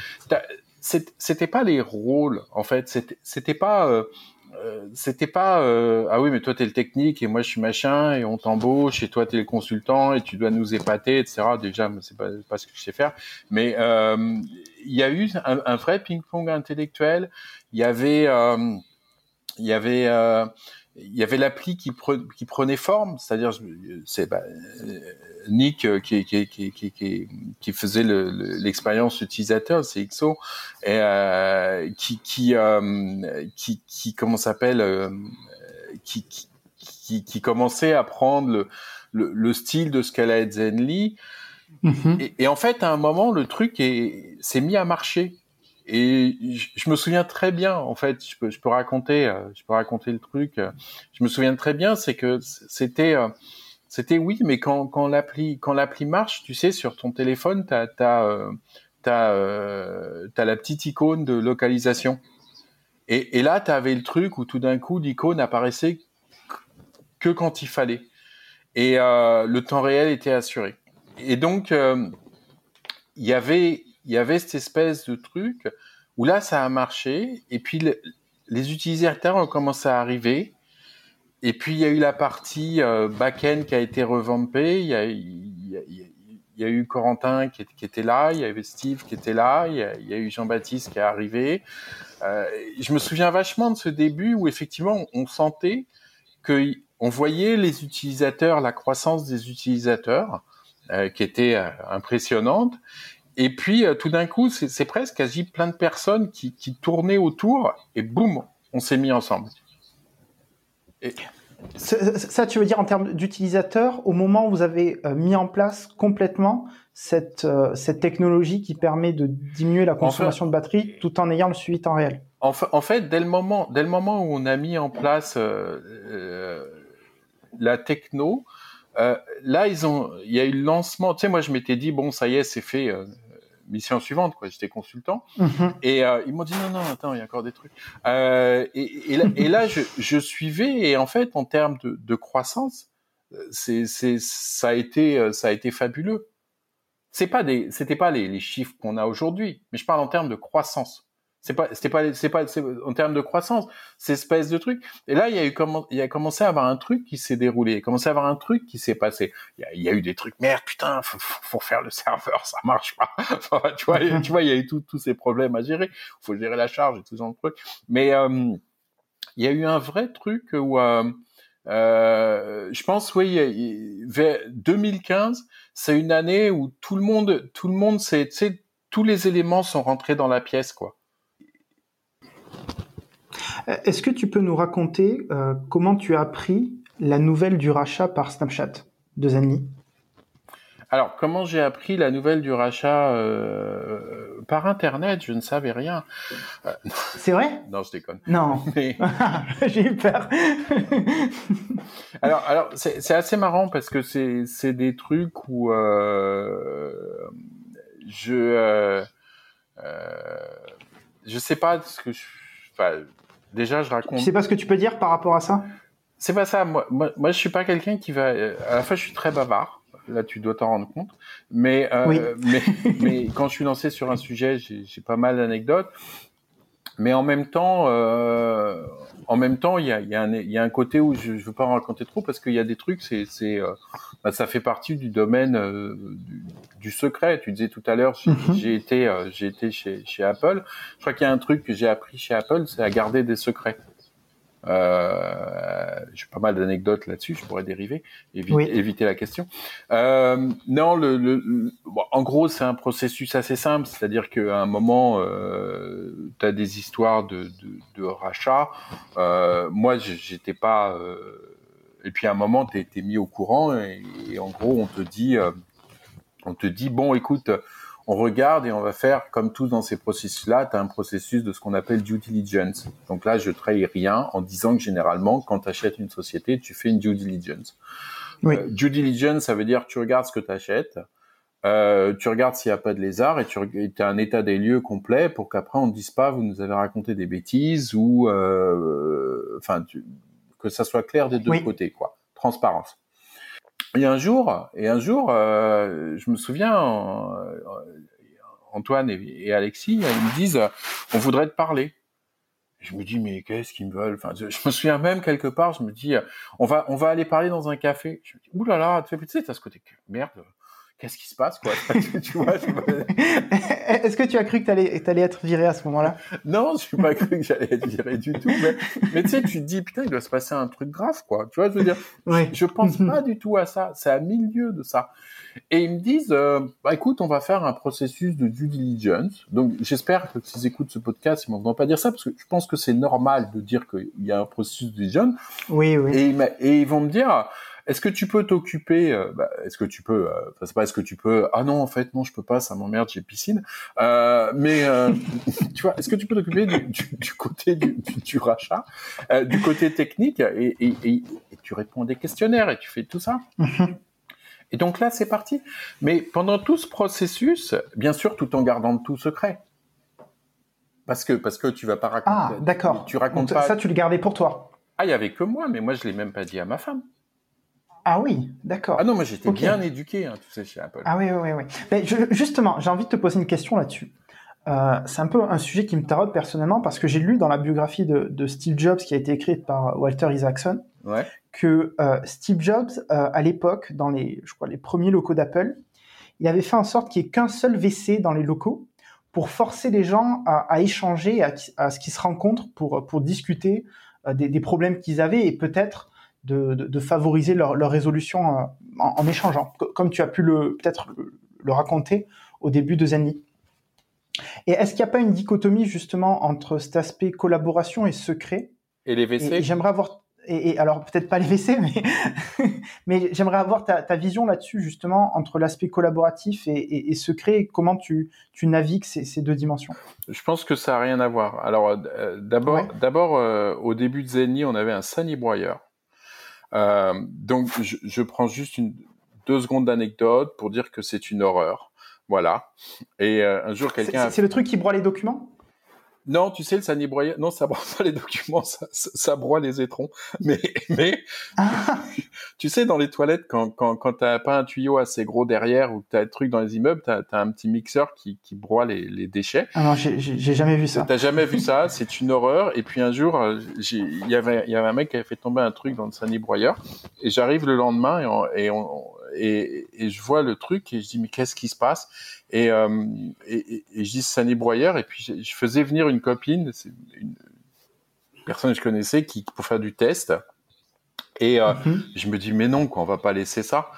B: c'était pas les rôles en fait. C'était pas euh, euh, c'était pas euh, ah oui mais toi t'es le technique et moi je suis machin et on t'embauche et toi t'es le consultant et tu dois nous épater etc déjà c'est pas pas ce que je sais faire. Mais euh, il y a eu un, un vrai ping pong intellectuel. Il y avait il y avait il y avait l'appli qui, pre, qui, prenait forme, c'est-à-dire c'est bah, Nick qui, qui, qui, qui faisait l'expérience le, utilisateur, c'est XO, et euh, qui qui, euh, qui qui comment s'appelle euh, qui, commençait à prendre le, le, le style de ce qu'elle a Zenly. Mm-hmm. Et, et, en fait, à un moment, le truc s'est mis à marcher. Et je, me souviens très bien, en fait, je peux, raconter, euh, je peux raconter le truc. Je me souviens très bien, c'est que c'était, euh, c'était oui, mais quand, l'appli, quand l'appli marche, tu sais, sur ton téléphone, t'as, t'as, euh, t'as, la petite icône de localisation. Et, et là, t'avais le truc où tout d'un coup, l'icône apparaissait que quand il fallait. Et le temps réel était assuré. Et donc, il y avait il y avait cette espèce de truc où là, ça a marché, et puis les utilisateurs ont commencé à arriver, et puis il y a eu la partie euh, back-end qui a été revampée, il y a, eu Corentin qui, était là, il y avait Steve qui était là, il y a, il y a eu Jean-Baptiste qui est arrivé. Euh, je me souviens vachement de ce début où effectivement on sentait que on voyait les utilisateurs, la croissance des utilisateurs euh, qui était euh, impressionnante, et puis, euh, tout d'un coup, c'est presque quasi plein de personnes qui, qui tournaient autour et boum, on s'est mis ensemble.
A: Et... Ça, tu veux dire en termes d'utilisateurs, au moment où vous avez euh, mis en place complètement cette, euh, cette technologie qui permet de diminuer la consommation de batterie tout en ayant le suivi temps réel?
B: En fait, dès le moment, dès le moment où on a mis en place euh, la techno, euh, là, ils ont, il y a eu le lancement. Tu sais, moi, je m'étais dit bon, ça y est, c'est fait mission suivante, quoi. J'étais consultant. Mhm. Et euh, ils m'ont dit non, non, attends, il y a encore des trucs. Euh, et, et, là, et, là, je, je, suivais et en fait, en termes de, de croissance, c'est, c'est, ça a été, euh, ça a été fabuleux. C'est pas des, c'était pas les, les chiffres qu'on a aujourd'hui, mais je parle en termes de croissance. C'est pas, c'était pas, c'est pas, en termes de croissance, c'est espèce de truc. Et là, il y a eu comment, il y a commencé à avoir un truc qui s'est déroulé, il y a commencé à avoir un truc qui s'est passé. Il y, a, il y a, eu des trucs, merde, putain, faut, faut faire le serveur, ça marche pas. tu vois, tu vois, il y a eu tous ces problèmes à gérer. Faut gérer la charge et tout ce genre de trucs. Mais euh, il y a eu un vrai truc où, euh, euh, je pense, oui, vers 2015, c'est une année où tout le monde, tout le monde s'est, tous les éléments sont rentrés dans la pièce, quoi.
A: Est-ce que tu peux nous raconter comment tu as appris la nouvelle du rachat par Snapchat de Zanny
B: alors, comment j'ai appris la nouvelle du rachat euh, par Internet? Je ne savais rien.
A: Euh, c'est vrai?
B: Non, je déconne.
A: Non. j'ai eu peur.
B: alors, alors c'est assez marrant parce que c'est des trucs où euh, je euh, euh, je sais pas ce que je. Enfin, déjà, je raconte.
A: Sais pas ce que tu peux dire par rapport à ça?
B: C'est pas ça. Moi, moi, moi, je suis pas quelqu'un qui va. À la fois, je suis très bavard là tu dois t'en rendre compte. Mais, euh, mais, mais quand je suis lancé sur un sujet, j'ai pas mal d'anecdotes. Mais en même temps, euh, en même temps, il y a, y, a un, y a un côté où je, je veux pas en raconter trop parce qu'il y a des trucs, c'est, c'est, euh, bah, ça fait partie du domaine euh, du, du, secret. Tu disais tout à l'heure, j'ai, mhm. été, euh, j'ai été chez, chez Apple. Je crois qu'il y a un truc que j'ai appris chez Apple, c'est à garder des secrets. Euh, j'ai pas mal d'anecdotes là-dessus, je pourrais dériver, éviter la question. Euh, non, le, le, bon, en gros, c'est un processus assez simple, c'est-à-dire qu'à un moment, euh, tu as des histoires de, de, de rachat. Euh, moi, j'étais pas. Euh, et puis à un moment, tu es, mis au courant et, et, en gros, on te dit, on te dit, bon, écoute on regarde et on va faire, comme tout dans ces processus-là, tu as un processus de ce qu'on appelle due diligence. Donc là, je trahis rien en disant que généralement, quand tu achètes une société, tu fais une due diligence. Oui. Euh, due diligence, ça veut dire que tu regardes ce que tu achètes, euh, tu regardes s'il n'y a pas de lézard et tu as un état des lieux complet pour qu'après on ne dise pas vous nous avez raconté des bêtises ou euh, enfin que ça soit clair des deux côtés quoi transparence et un jour, et un jour, euh, je me souviens, euh, Antoine et, Alexis, ils me disent, on voudrait te parler. Je me dis, mais qu'est-ce qu'ils me veulent? Enfin, je, me souviens même quelque part, je me dis, on va, on va aller parler dans un café. Je me dis, oulala, tu sais, t'as ce côté merde qu'est-ce qui se passe quoi?
A: Tu vois, Est-ce que tu as cru que tu allais, allais, être viré à ce moment-là?
B: Non, je suis pas cru que j'allais être viré du tout. Mais, mais tu sais, tu te dis putain, il doit se passer un truc grave quoi. Tu vois, je veux dire, oui. je pense pas du tout à ça. C'est à milieu de ça. Et ils me disent, euh, bah, écoute, on va faire un processus de due diligence. Donc j'espère que s'ils écoutent ce podcast, ils m'entendront pas dire ça parce que je pense que c'est normal de dire qu'il y a un processus de due diligence.
A: Oui, oui.
B: Et, et ils vont me dire est-ce que tu peux t'occuper euh, bah, Est-ce que tu peux euh, C'est pas est-ce que tu peux Ah non, en fait, non, je peux pas. Ça m'emmerde. J'ai piscine. Euh, mais tu vois, est-ce que tu peux t'occuper du, du, du, côté du, du rachat, du côté technique, et, et, et, et, tu réponds à des questionnaires et tu fais tout ça? Mm-hmm. Et donc là, c'est parti. Mais pendant tout ce processus, bien sûr, tout en gardant tout secret. Parce que parce que tu vas pas raconter.
A: Ah, d'accord.
B: Tu racontes
A: pas. Ça, tu le gardais pour toi.
B: Ah, il y avait que moi, mais moi, je l'ai même pas dit à ma femme.
A: Ah oui, d'accord.
B: Ah non, moi j'étais bien éduqué, hein, tu sais, chez Apple.
A: Ah oui, oui, oui. Mais justement, j'ai envie de te poser une question là-dessus. Euh, c'est un peu un sujet qui me taraude personnellement parce que j'ai lu dans la biographie de, Steve Jobs qui a été écrite par Walter Isaacson que euh, Steve Jobs, euh, à l'époque, dans les, je crois, les premiers locaux d'Apple, il avait fait en sorte qu'il n'y ait qu'un seul WC dans les locaux pour forcer les gens à, échanger, à, à, ce qu'ils se rencontrent pour, pour discuter des, des problèmes qu'ils avaient et peut-être de, favoriser leur, résolution euh, en, échangeant, comme tu as pu le peut-être le, raconter au début de Zenly. Et est-ce qu'il n'y a pas une dichotomie justement entre cet aspect collaboration et secret?
B: Et les WC
A: J'aimerais avoir et, alors peut-être pas les WC, mais mais j'aimerais avoir ta, vision là-dessus justement entre l'aspect collaboratif et, secret. comment tu tu navigues ces, deux dimensions?
B: Je pense que ça a rien à voir. Alors euh, d'abord d'abord euh, au début de Zenly, on avait un sunny broyeur euh, donc, je, je, prends juste une, deux secondes d'anecdote pour dire que c'est une horreur. Voilà. Et euh, un jour, quelqu'un.
A: C'est le truc qui broie les documents?
B: Non, tu sais, le sanibroyeur, non, ça broie pas les documents, ça, ça, broie les étrons. Mais, mais, ah. tu sais, dans les toilettes, quand, quand, quand t'as pas un tuyau assez gros derrière ou que t'as un truc dans les immeubles, t'as as un petit mixeur qui, qui broie les, les déchets.
A: Ah non, j'ai jamais vu ça.
B: T'as jamais vu ça, c'est une horreur. Et puis un jour, euh, il y avait, il y avait un mec qui avait fait tomber un truc dans le sanibroyeur. Et j'arrive le lendemain et on, et on, et, et, je vois le truc et je dis mais qu'est-ce qui se passe? Et, euh, et, et, je dis Sani Broyer et puis je, faisais venir une copine, une personne que je connaissais qui pour faire du test. Et euh, mhm. je me dis mais non quoi, on va pas laisser ça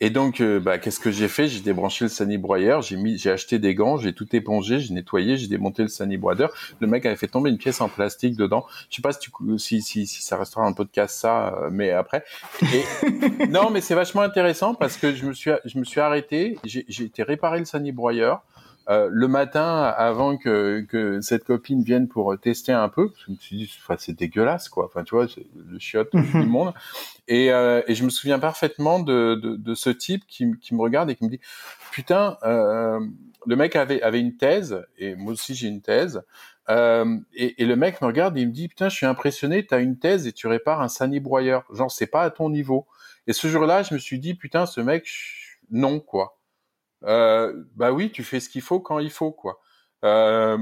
B: Et donc, euh, bah, qu'est-ce que j'ai fait? J'ai débranché le sanibroyeur, j'ai mis, j'ai acheté des gants, j'ai tout épongé, j'ai nettoyé, j'ai démonté le sanibroyeur. Le mec avait fait tomber une pièce en plastique dedans. Je sais pas si, tu, si, si, si ça restera un podcast ça, euh, mais après. Et, non, mais c'est vachement intéressant parce que je me suis, je me suis arrêté, j'ai, j'ai été réparer le sanibroyeur. Euh, le matin, avant que, que cette copine vienne pour tester un peu, je me suis dit, enfin, c'est dégueulasse, quoi. Enfin, tu vois, le chiotte du
A: Mhm.
B: monde. Et, euh, et je me souviens parfaitement de, de, de ce type qui, qui me regarde et qui me dit, putain, euh, le mec avait, avait une thèse, et moi aussi j'ai une thèse. Euh, et, et le mec me regarde et il me dit, putain, je suis impressionné, t'as une thèse et tu répares un sanibroyeur. Genre, c'est pas à ton niveau. Et ce jour-là, je me suis dit, putain, ce mec, non, quoi. Euh, bah oui, tu fais ce qu'il faut quand il faut, quoi. Euh,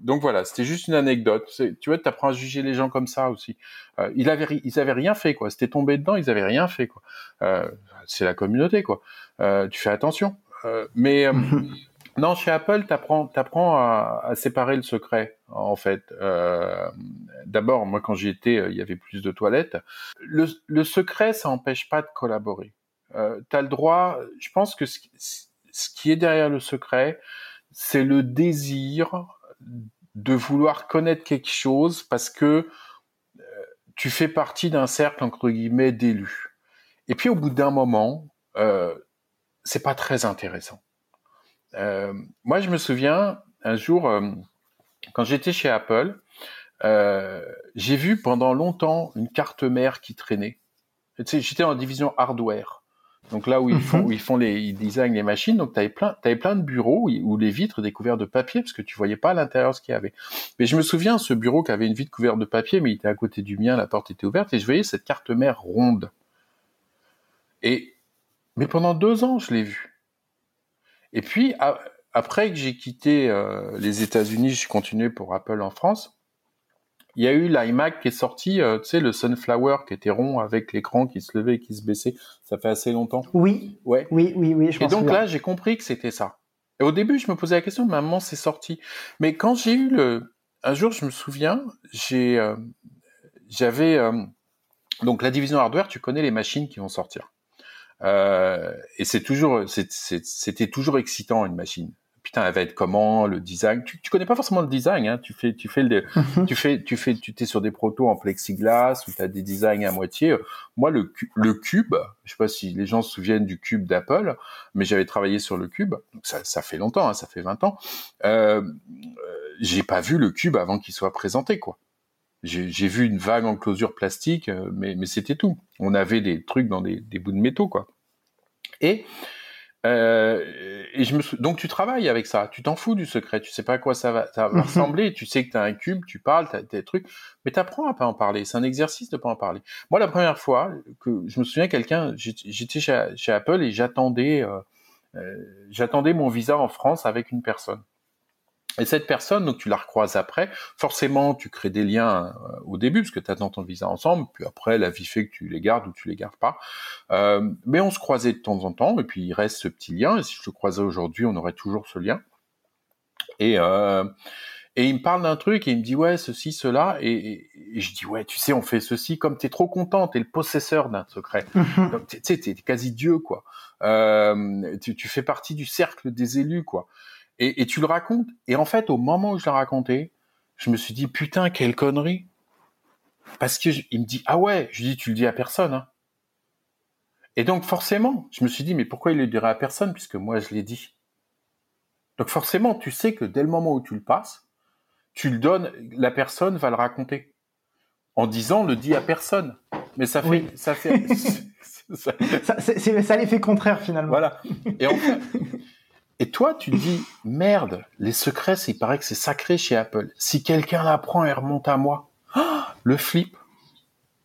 B: donc voilà, c'était juste une anecdote. Tu vois, tu apprends à juger les gens comme ça aussi. Euh, ils avaient, ils avaient rien fait, quoi. C'était tombé dedans, ils avaient rien fait, quoi. Euh, c'est la communauté, quoi. Euh, tu fais attention. Euh, mais non, chez Apple, t'apprends, t'apprends à, à séparer le secret, en fait. Euh, D'abord, moi, quand j'y étais, il y avait plus de toilettes. Le, le secret, ça empêche pas de collaborer. Euh, t'as le droit. Je pense que ce, ce qui est derrière le secret, c'est le désir de vouloir connaître quelque chose parce que euh, tu fais partie d'un cercle entre guillemets d'élus. Et puis au bout d'un moment, euh, c'est pas très intéressant. Euh, moi, je me souviens un jour euh, quand j'étais chez Apple, j'ai vu pendant longtemps une carte mère qui traînait. Sais, j'étais en division hardware. Donc là où ils font,
A: Mhm.
B: où ils font les, ils designent les machines, donc t'avais plein, t'avais plein de bureaux où, les vitres étaient couvertes de papier parce que tu voyais pas à l'intérieur ce qu'il y avait. Mais je me souviens ce bureau qui avait une vitre couverte de papier, mais il était à côté du mien, la porte était ouverte et je voyais cette carte mère ronde. Et mais pendant deux ans, je l'ai vue. Et puis après que j'ai quitté euh, les États-Unis, je continué pour Apple en France. Il y a eu l'iMac qui est sorti, euh, tu sais, le Sunflower qui était rond avec l'écran qui se levait et qui se baissait. Ça fait assez longtemps.
A: Oui,
B: Ouais.
A: oui, oui, oui, je
B: Et donc là, j'ai compris que c'était ça. Et au début, je me posais la question, maman, c'est sorti. Mais quand j'ai eu le, un jour, je me souviens, j'ai, euh, j'avais euh, donc la division hardware. Tu connais les machines qui vont sortir. Euh, et c'est toujours, c'était toujours excitant une machine. Putain, elle va être comment le design tu, tu connais pas forcément le design, hein. Tu fais, tu fais le, tu fais, tu fais, tu t'es sur des protos en plexiglas ou t'as des designs à moitié. Moi, le, cu- le cube, je sais pas si les gens se souviennent du cube d'Apple, mais j'avais travaillé sur le cube. Donc ça, ça fait longtemps, hein, ça fait 20 ans. Euh, euh, j'ai pas vu le cube avant qu'il soit présenté, quoi. J'ai vu une vague enclosure plastique, euh, mais, mais c'était tout. On avait des trucs dans des, des bouts de métaux, quoi. Et euh, et je me sou- donc tu travailles avec ça, tu t'en fous du secret, tu sais pas à quoi ça va, ça va
A: Mhm.
B: ressembler, tu sais que tu as un cube, tu parles, tu as des trucs, mais tu apprends à pas en parler, c'est un exercice de pas en parler. Moi la première fois que je me souviens quelqu'un, j'étais j'étais chez, chez Apple et j'attendais euh, euh, j'attendais mon visa en France avec une personne. Et cette personne, donc tu la recroises après, forcément tu crées des liens euh, au début parce que tu attends ton visa ensemble, puis après la vie fait que tu les gardes ou tu les gardes pas. Euh, mais on se croisait de temps en temps et puis il reste ce petit lien. Et si je le croisais aujourd'hui, on aurait toujours ce lien. Et euh, et il me parle d'un truc et il me dit ouais ceci cela et, et- et je dis ouais tu sais on fait ceci comme t'es trop content t'es le possesseur d'un secret donc tu sais t'es quasi Dieu quoi euh, tu, tu fais partie du cercle des élus quoi et, et tu le racontes et en fait au moment où je l'ai raconté je me suis dit putain quelle connerie parce que je- il me dit ah ouais je lui dis tu le dis à personne hein. et donc forcément je me suis dit mais pourquoi il le dirait à personne puisque moi je l'ai dit donc forcément tu sais que dès le moment où tu le passes tu le donnes la personne va le raconter en disant le dit à personne mais ça fait
A: Oui.
B: ça fait ça-
A: Ça, c'est, c'est- ça l'effet contraire finalement.
B: voilà. Et, en fait- et toi, tu te dis, merde, les secrets, il paraît que c'est sacré chez Apple. Si quelqu'un l'apprend et remonte à moi, ah, le flip.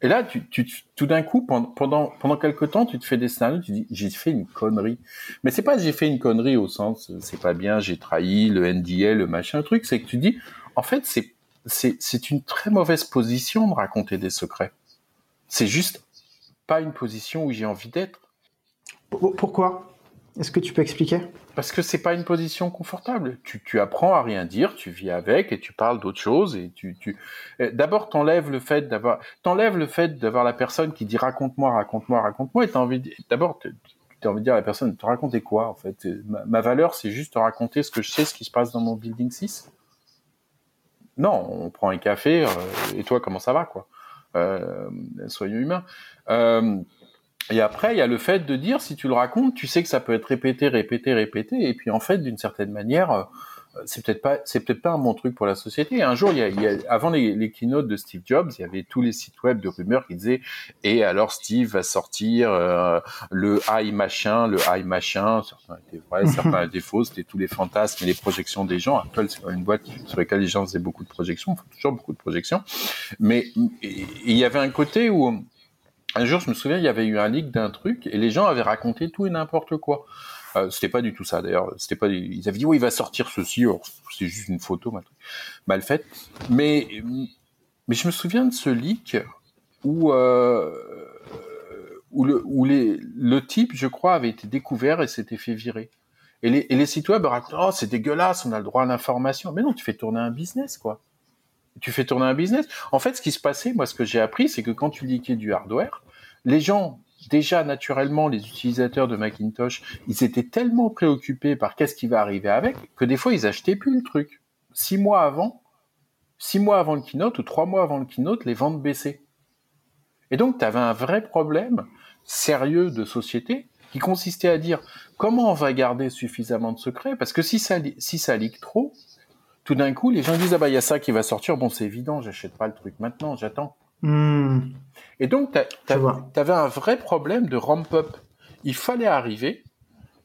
B: Et là, tu, tu, tout d'un coup, pendant, pendant, pendant quelque temps, tu te fais des scénarios, tu dis, j'ai fait une connerie. Mais c'est pas j'ai fait une connerie au sens, c'est pas bien, j'ai trahi le NDA, le machin, le truc, c'est que tu dis, en fait, c'est, c'est, une très mauvaise position de raconter des secrets. C'est juste pas une position où j'ai envie d'être.
A: Pourquoi? Est-ce que tu peux expliquer?
B: Parce que c'est pas une position confortable. Tu, tu apprends à rien dire, tu vis avec et tu parles d'autre chose et tu, tu... euh, d'abord t'enlèves le fait d'avoir, t'enlèves le fait d'avoir la personne qui dit raconte-moi, raconte-moi, raconte-moi t'as envie d'abord, tu envie de dire à la personne, te raconter quoi en fait? Ma, valeur, c'est juste te raconter ce que je sais, ce qui se passe dans mon building 6. Non, on prend un café euh, et toi, comment ça va quoi? Euh, Soyons humains. Euh, et après, il y a le fait de dire, si tu le racontes, tu sais que ça peut être répété, répété, répété, et puis en fait, d'une certaine manière, c'est peut-être pas c'est peut-être pas un bon truc pour la société. Un jour, il y a, il y a avant les, les, keynotes de Steve Jobs, il y avait tous les sites web de rumeurs qui disaient et alors Steve va sortir euh, le i machin, le i machin. Certains étaient vrais, certains étaient faux. C'était tous les fantasmes et les projections des gens. Apple, c'est une boîte sur laquelle les gens faisaient beaucoup de projections, font toujours beaucoup de projections. Mais il y avait un côté où un jour, je me souviens, il y avait eu un leak d'un truc et les gens avaient raconté tout et n'importe quoi. Euh, c'était pas du tout ça d'ailleurs. C'était pas. Ils avaient dit oui, il va sortir ceci. C'est juste une photo, mal faite. Mais mais je me souviens de ce leak où euh, où le où les le type, je crois, avait été découvert et s'était fait virer. Et les, et les sites web racontent oh c'est dégueulasse, on a le droit à l'information. Mais non, tu fais tourner un business quoi. Tu fais tourner un business. En fait, ce qui se passait, moi, ce que j'ai appris, c'est que quand tu leakais du hardware, les gens déjà naturellement les utilisateurs de Macintosh, ils étaient tellement préoccupés par qu'est-ce qui va arriver avec que des fois ils achetaient plus le truc. Six mois avant, six mois avant le keynote ou trois mois avant le keynote, les ventes baissaient. Et donc tu avais un vrai problème sérieux de société qui consistait à dire comment on va garder suffisamment de secrets parce que si ça si ça leak trop, tout d'un coup les gens disent ah bah il y a ça qui va sortir, bon c'est évident, j'achète pas le truc maintenant, j'attends. Hmm. Et donc, tu avais un vrai problème de ramp-up. Il fallait arriver.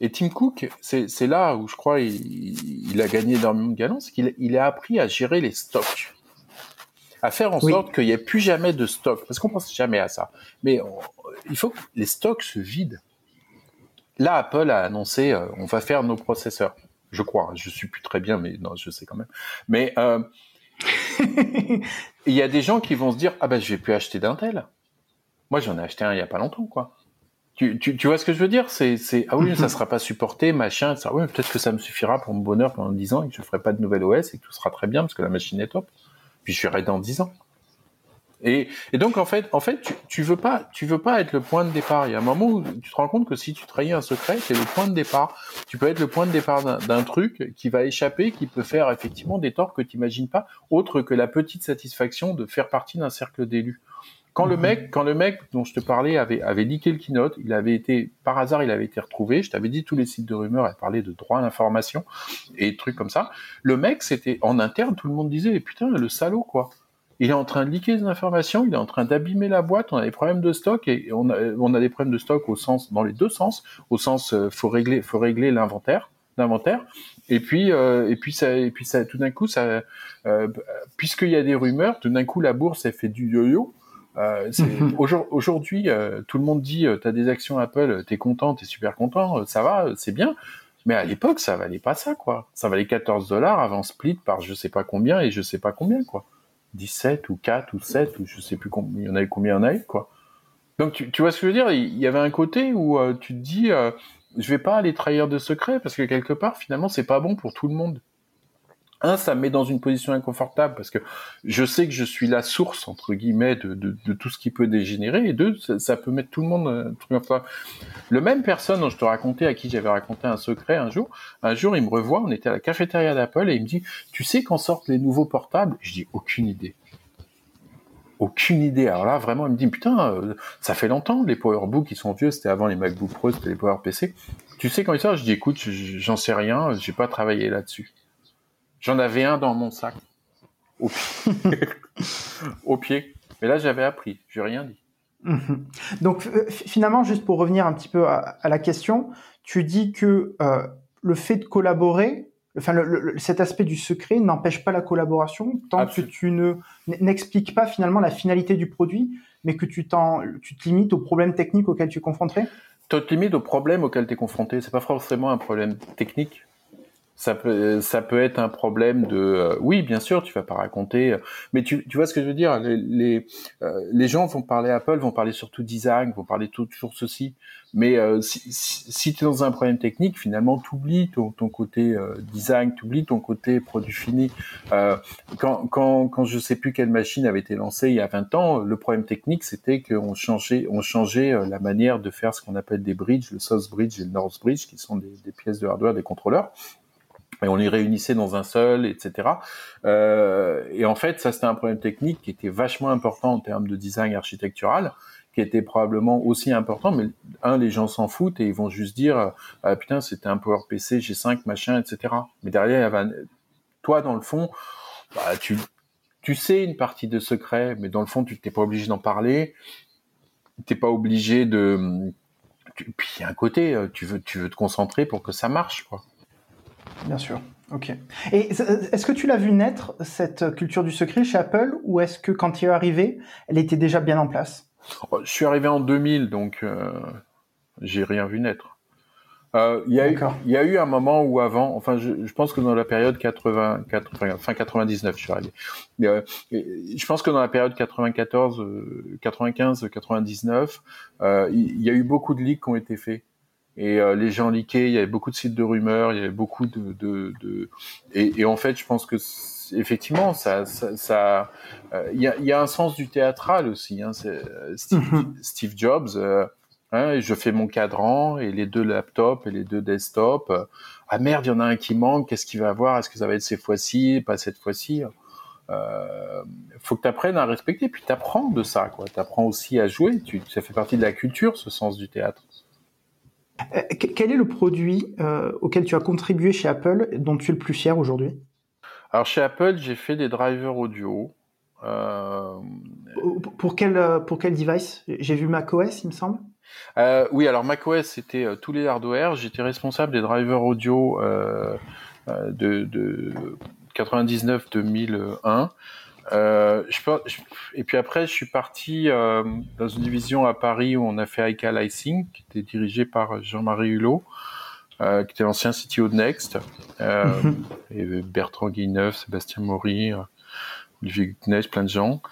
B: Et Tim Cook, c'est là où je crois il, il a gagné énormément de galons, c'est qu'il il a appris à gérer les stocks. À faire en sorte qu'il n'y ait plus jamais de stock. Parce qu'on pense jamais à ça. Mais il faut que les stocks se vident. Là, Apple a annoncé, euh, on va faire nos processeurs. Je crois, je suis plus très bien, mais non, je sais quand même. Mais euh, il y a des gens qui vont se dire ah ben je vais plus acheter d'Intel. Moi j'en ai acheté un il y a pas longtemps quoi. Tu, tu, tu vois ce que je veux dire? C'est ah oui ça sera pas supporté machin ça ouais peut-être que ça me suffira pour mon bonheur pendant 10 ans et que je ferai pas de nouvelle OS et que tout sera très bien parce que la machine est top. Puis je serai dans 10 ans. Et, et, donc en fait, en fait, tu, tu veux pas, tu veux pas être le point de départ. Il y a un moment où tu te rends compte que si tu trahis un secret, c'est le point de départ. Tu peux être le point de départ d'un truc qui va échapper, qui peut faire effectivement des torts que tu n'imagines pas, autre que la petite satisfaction de faire partie d'un cercle d'élus. Quand le mhm. mec, quand le mec dont je te parlais avait avait leaké le keynote, il avait été par hasard, il avait été retrouvé. Je t'avais dit tous les sites de rumeurs avaient parlé de droit à l'information et trucs comme ça. Le mec, c'était en interne, tout le monde disait putain le salaud quoi il est en train de liquer des informations, il est en train d'abîmer la boîte, on a des problèmes de stock et on a, on a des problèmes de stock au sens, dans les deux sens, au sens euh, faut régler, faut régler l'inventaire, l'inventaire, et puis euh, et puis ça, et puis ça, tout d'un coup ça, euh, puisqu'il y a des rumeurs, tout d'un coup la bourse elle fait du yo-yo. Euh. Aujourd'hui, euh, tout le monde dit, tu as des actions Apple, t'es content, t'es super content, ça va, c'est bien. Mais à l'époque, ça valait pas ça, quoi. Ça valait 14 dollars avant split par je sais pas combien et je sais pas combien, quoi. 17 ou 4 ou 7 ou je sais plus combien, il y en avait combien il y en avait quoi. Donc tu, tu vois ce que je veux dire? Il y avait un côté où euh, tu te dis euh, je vais pas aller trahir de secret parce que quelque part finalement c'est pas bon pour tout le monde un, ça me met dans une position inconfortable parce que je sais que je suis la source entre guillemets de, tout ce qui peut dégénérer, et deux, ça, peut mettre tout le monde. Euh, le même personne dont je te racontais à qui j'avais raconté un secret un jour, un jour il me revoit, on était à la cafétéria d'Apple et il me dit, tu sais quand sortent les nouveaux portables? Je dis aucune idée. Aucune idée. Alors là, vraiment, il me dit, putain, euh, ça fait longtemps, les PowerBooks, ils sont vieux, c'était avant les MacBook Pro, c'était les PowerPC. Tu sais quand ils sortent? Je dis, écoute, j'en sais rien, j'ai pas travaillé là-dessus. J'en avais un dans mon sac. Au pied. Au pied. Mais là, j'avais appris. J'ai rien dit.
A: Mhm. Donc, finalement, juste pour revenir un petit peu à, la question, tu dis que euh, le fait de collaborer, enfin, cet aspect du secret n'empêche pas la collaboration tant que tu ne n'expliques pas finalement la finalité du produit, mais que tu, tu te limites aux problèmes techniques auxquels tu es confronté?
B: Tu te limites aux problèmes auxquels tu es confronté. C'est pas forcément un problème technique ça peut ça peut être un problème de euh, oui bien sûr tu vas pas raconter euh, mais tu, tu vois ce que je veux dire les les, euh, les gens vont parler Apple vont parler surtout design vont parler tout, toujours ceci mais si, si, tu es dans un problème technique finalement tu oublies ton, ton côté design tu oublies ton côté produit fini. Quand quand quand je sais plus quelle machine avait été lancée il y a 20 ans le problème technique c'était qu'on changeait on changeait la manière de faire ce qu'on appelle des bridges le South Bridge et le North Bridge qui sont des, des pièces de hardware des contrôleurs et on les réunissait dans un seul, etc. Euh, et en fait, ça c'était un problème technique qui était vachement important en termes de design architectural, qui était probablement aussi important, mais un, les gens s'en foutent et ils vont juste dire ah, putain c'était un PowerPC G5 machin, etc. Mais derrière, y avait toi dans le fond, bah, tu tu sais une partie de secret, mais dans le fond tu t'es pas obligé d'en parler, t'es pas obligé de puis il y a un côté, euh, tu veux tu veux te concentrer pour que ça marche quoi.
A: Bien sûr. Ok. Et est-ce que tu l'as vu naître, cette culture du secret chez Apple, ou est-ce que quand tu es arrivé, elle était déjà bien en place?
B: Oh, Je suis arrivé en 2000, donc euh, j'ai rien vu naître. Euh, il y, a eu, y a eu un moment où avant, enfin, je, pense que dans la période 80, 80 fin 99, je suis arrivé. Euh, je pense que dans la période 94, 95, 99, il y a eu beaucoup de leaks qui ont été faits et euh, les gens liquaient, il y avait beaucoup de sites de rumeurs, il y avait beaucoup de, de, de... Et, et, en fait, je pense que effectivement, ça, ça, ça euh, il, y a, il y, a, un sens du théâtral aussi. Hein, euh, Steve, mhm. Steve, Jobs, hein, je fais mon cadran et les deux laptops et les deux desktops. ah merde, il y en a un qui manque. Qu'est-ce qu'il va avoir Est-ce que ça va être cette fois-ci Pas cette fois-ci euh, faut que tu apprennes à respecter, puis tu apprends de ça, quoi. Tu apprends aussi à jouer, tu, ça fait partie de la culture, ce sens du théâtre.
A: Euh, quel est le produit euh, auquel tu as contribué chez Apple dont tu es le plus fier aujourd'hui?
B: Alors chez Apple, j'ai fait des drivers audio.
A: Euh... Pour quel pour quel device? J'ai vu macOS, il me semble.
B: Euh, oui, alors macOS c'était tous les hardware. J'étais responsable des drivers audio de, de 99-2001. Euh, je, et puis après, je suis parti euh, dans une division à Paris où on a fait ICA Licing, qui était dirigé par Jean-Marie Hulot, euh, qui était l'ancien CTO de Next, mhm. et Bertrand Guilleneuf, Sébastien Maury, Olivier Gutenesch, plein de gens.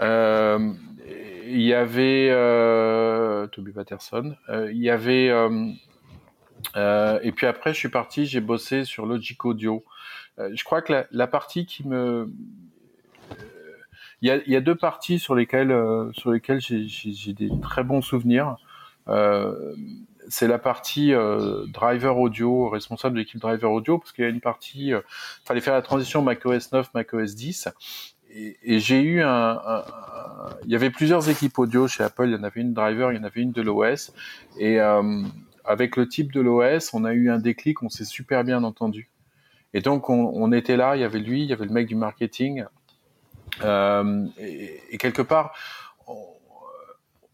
B: Il y avait Toby Patterson, il y avait et puis après, je suis parti, j'ai bossé sur Logic Audio. je crois que la, la partie qui me il y a, deux parties sur lesquelles euh, sur lesquelles j'ai des très bons souvenirs. Euh, c'est la partie euh, driver audio, responsable de l'équipe driver audio, parce qu'il y a une partie, il fallait faire la transition macOS 9, macOS 10, et, j'ai eu un, il y avait plusieurs équipes audio chez Apple, il y en avait une driver, il y en avait une de l'OS, et avec le type de l'OS, on a eu un déclic, on s'est super bien entendu. Et donc on, on, était là, il y avait lui, il y avait le mec du marketing, euh, et, quelque part,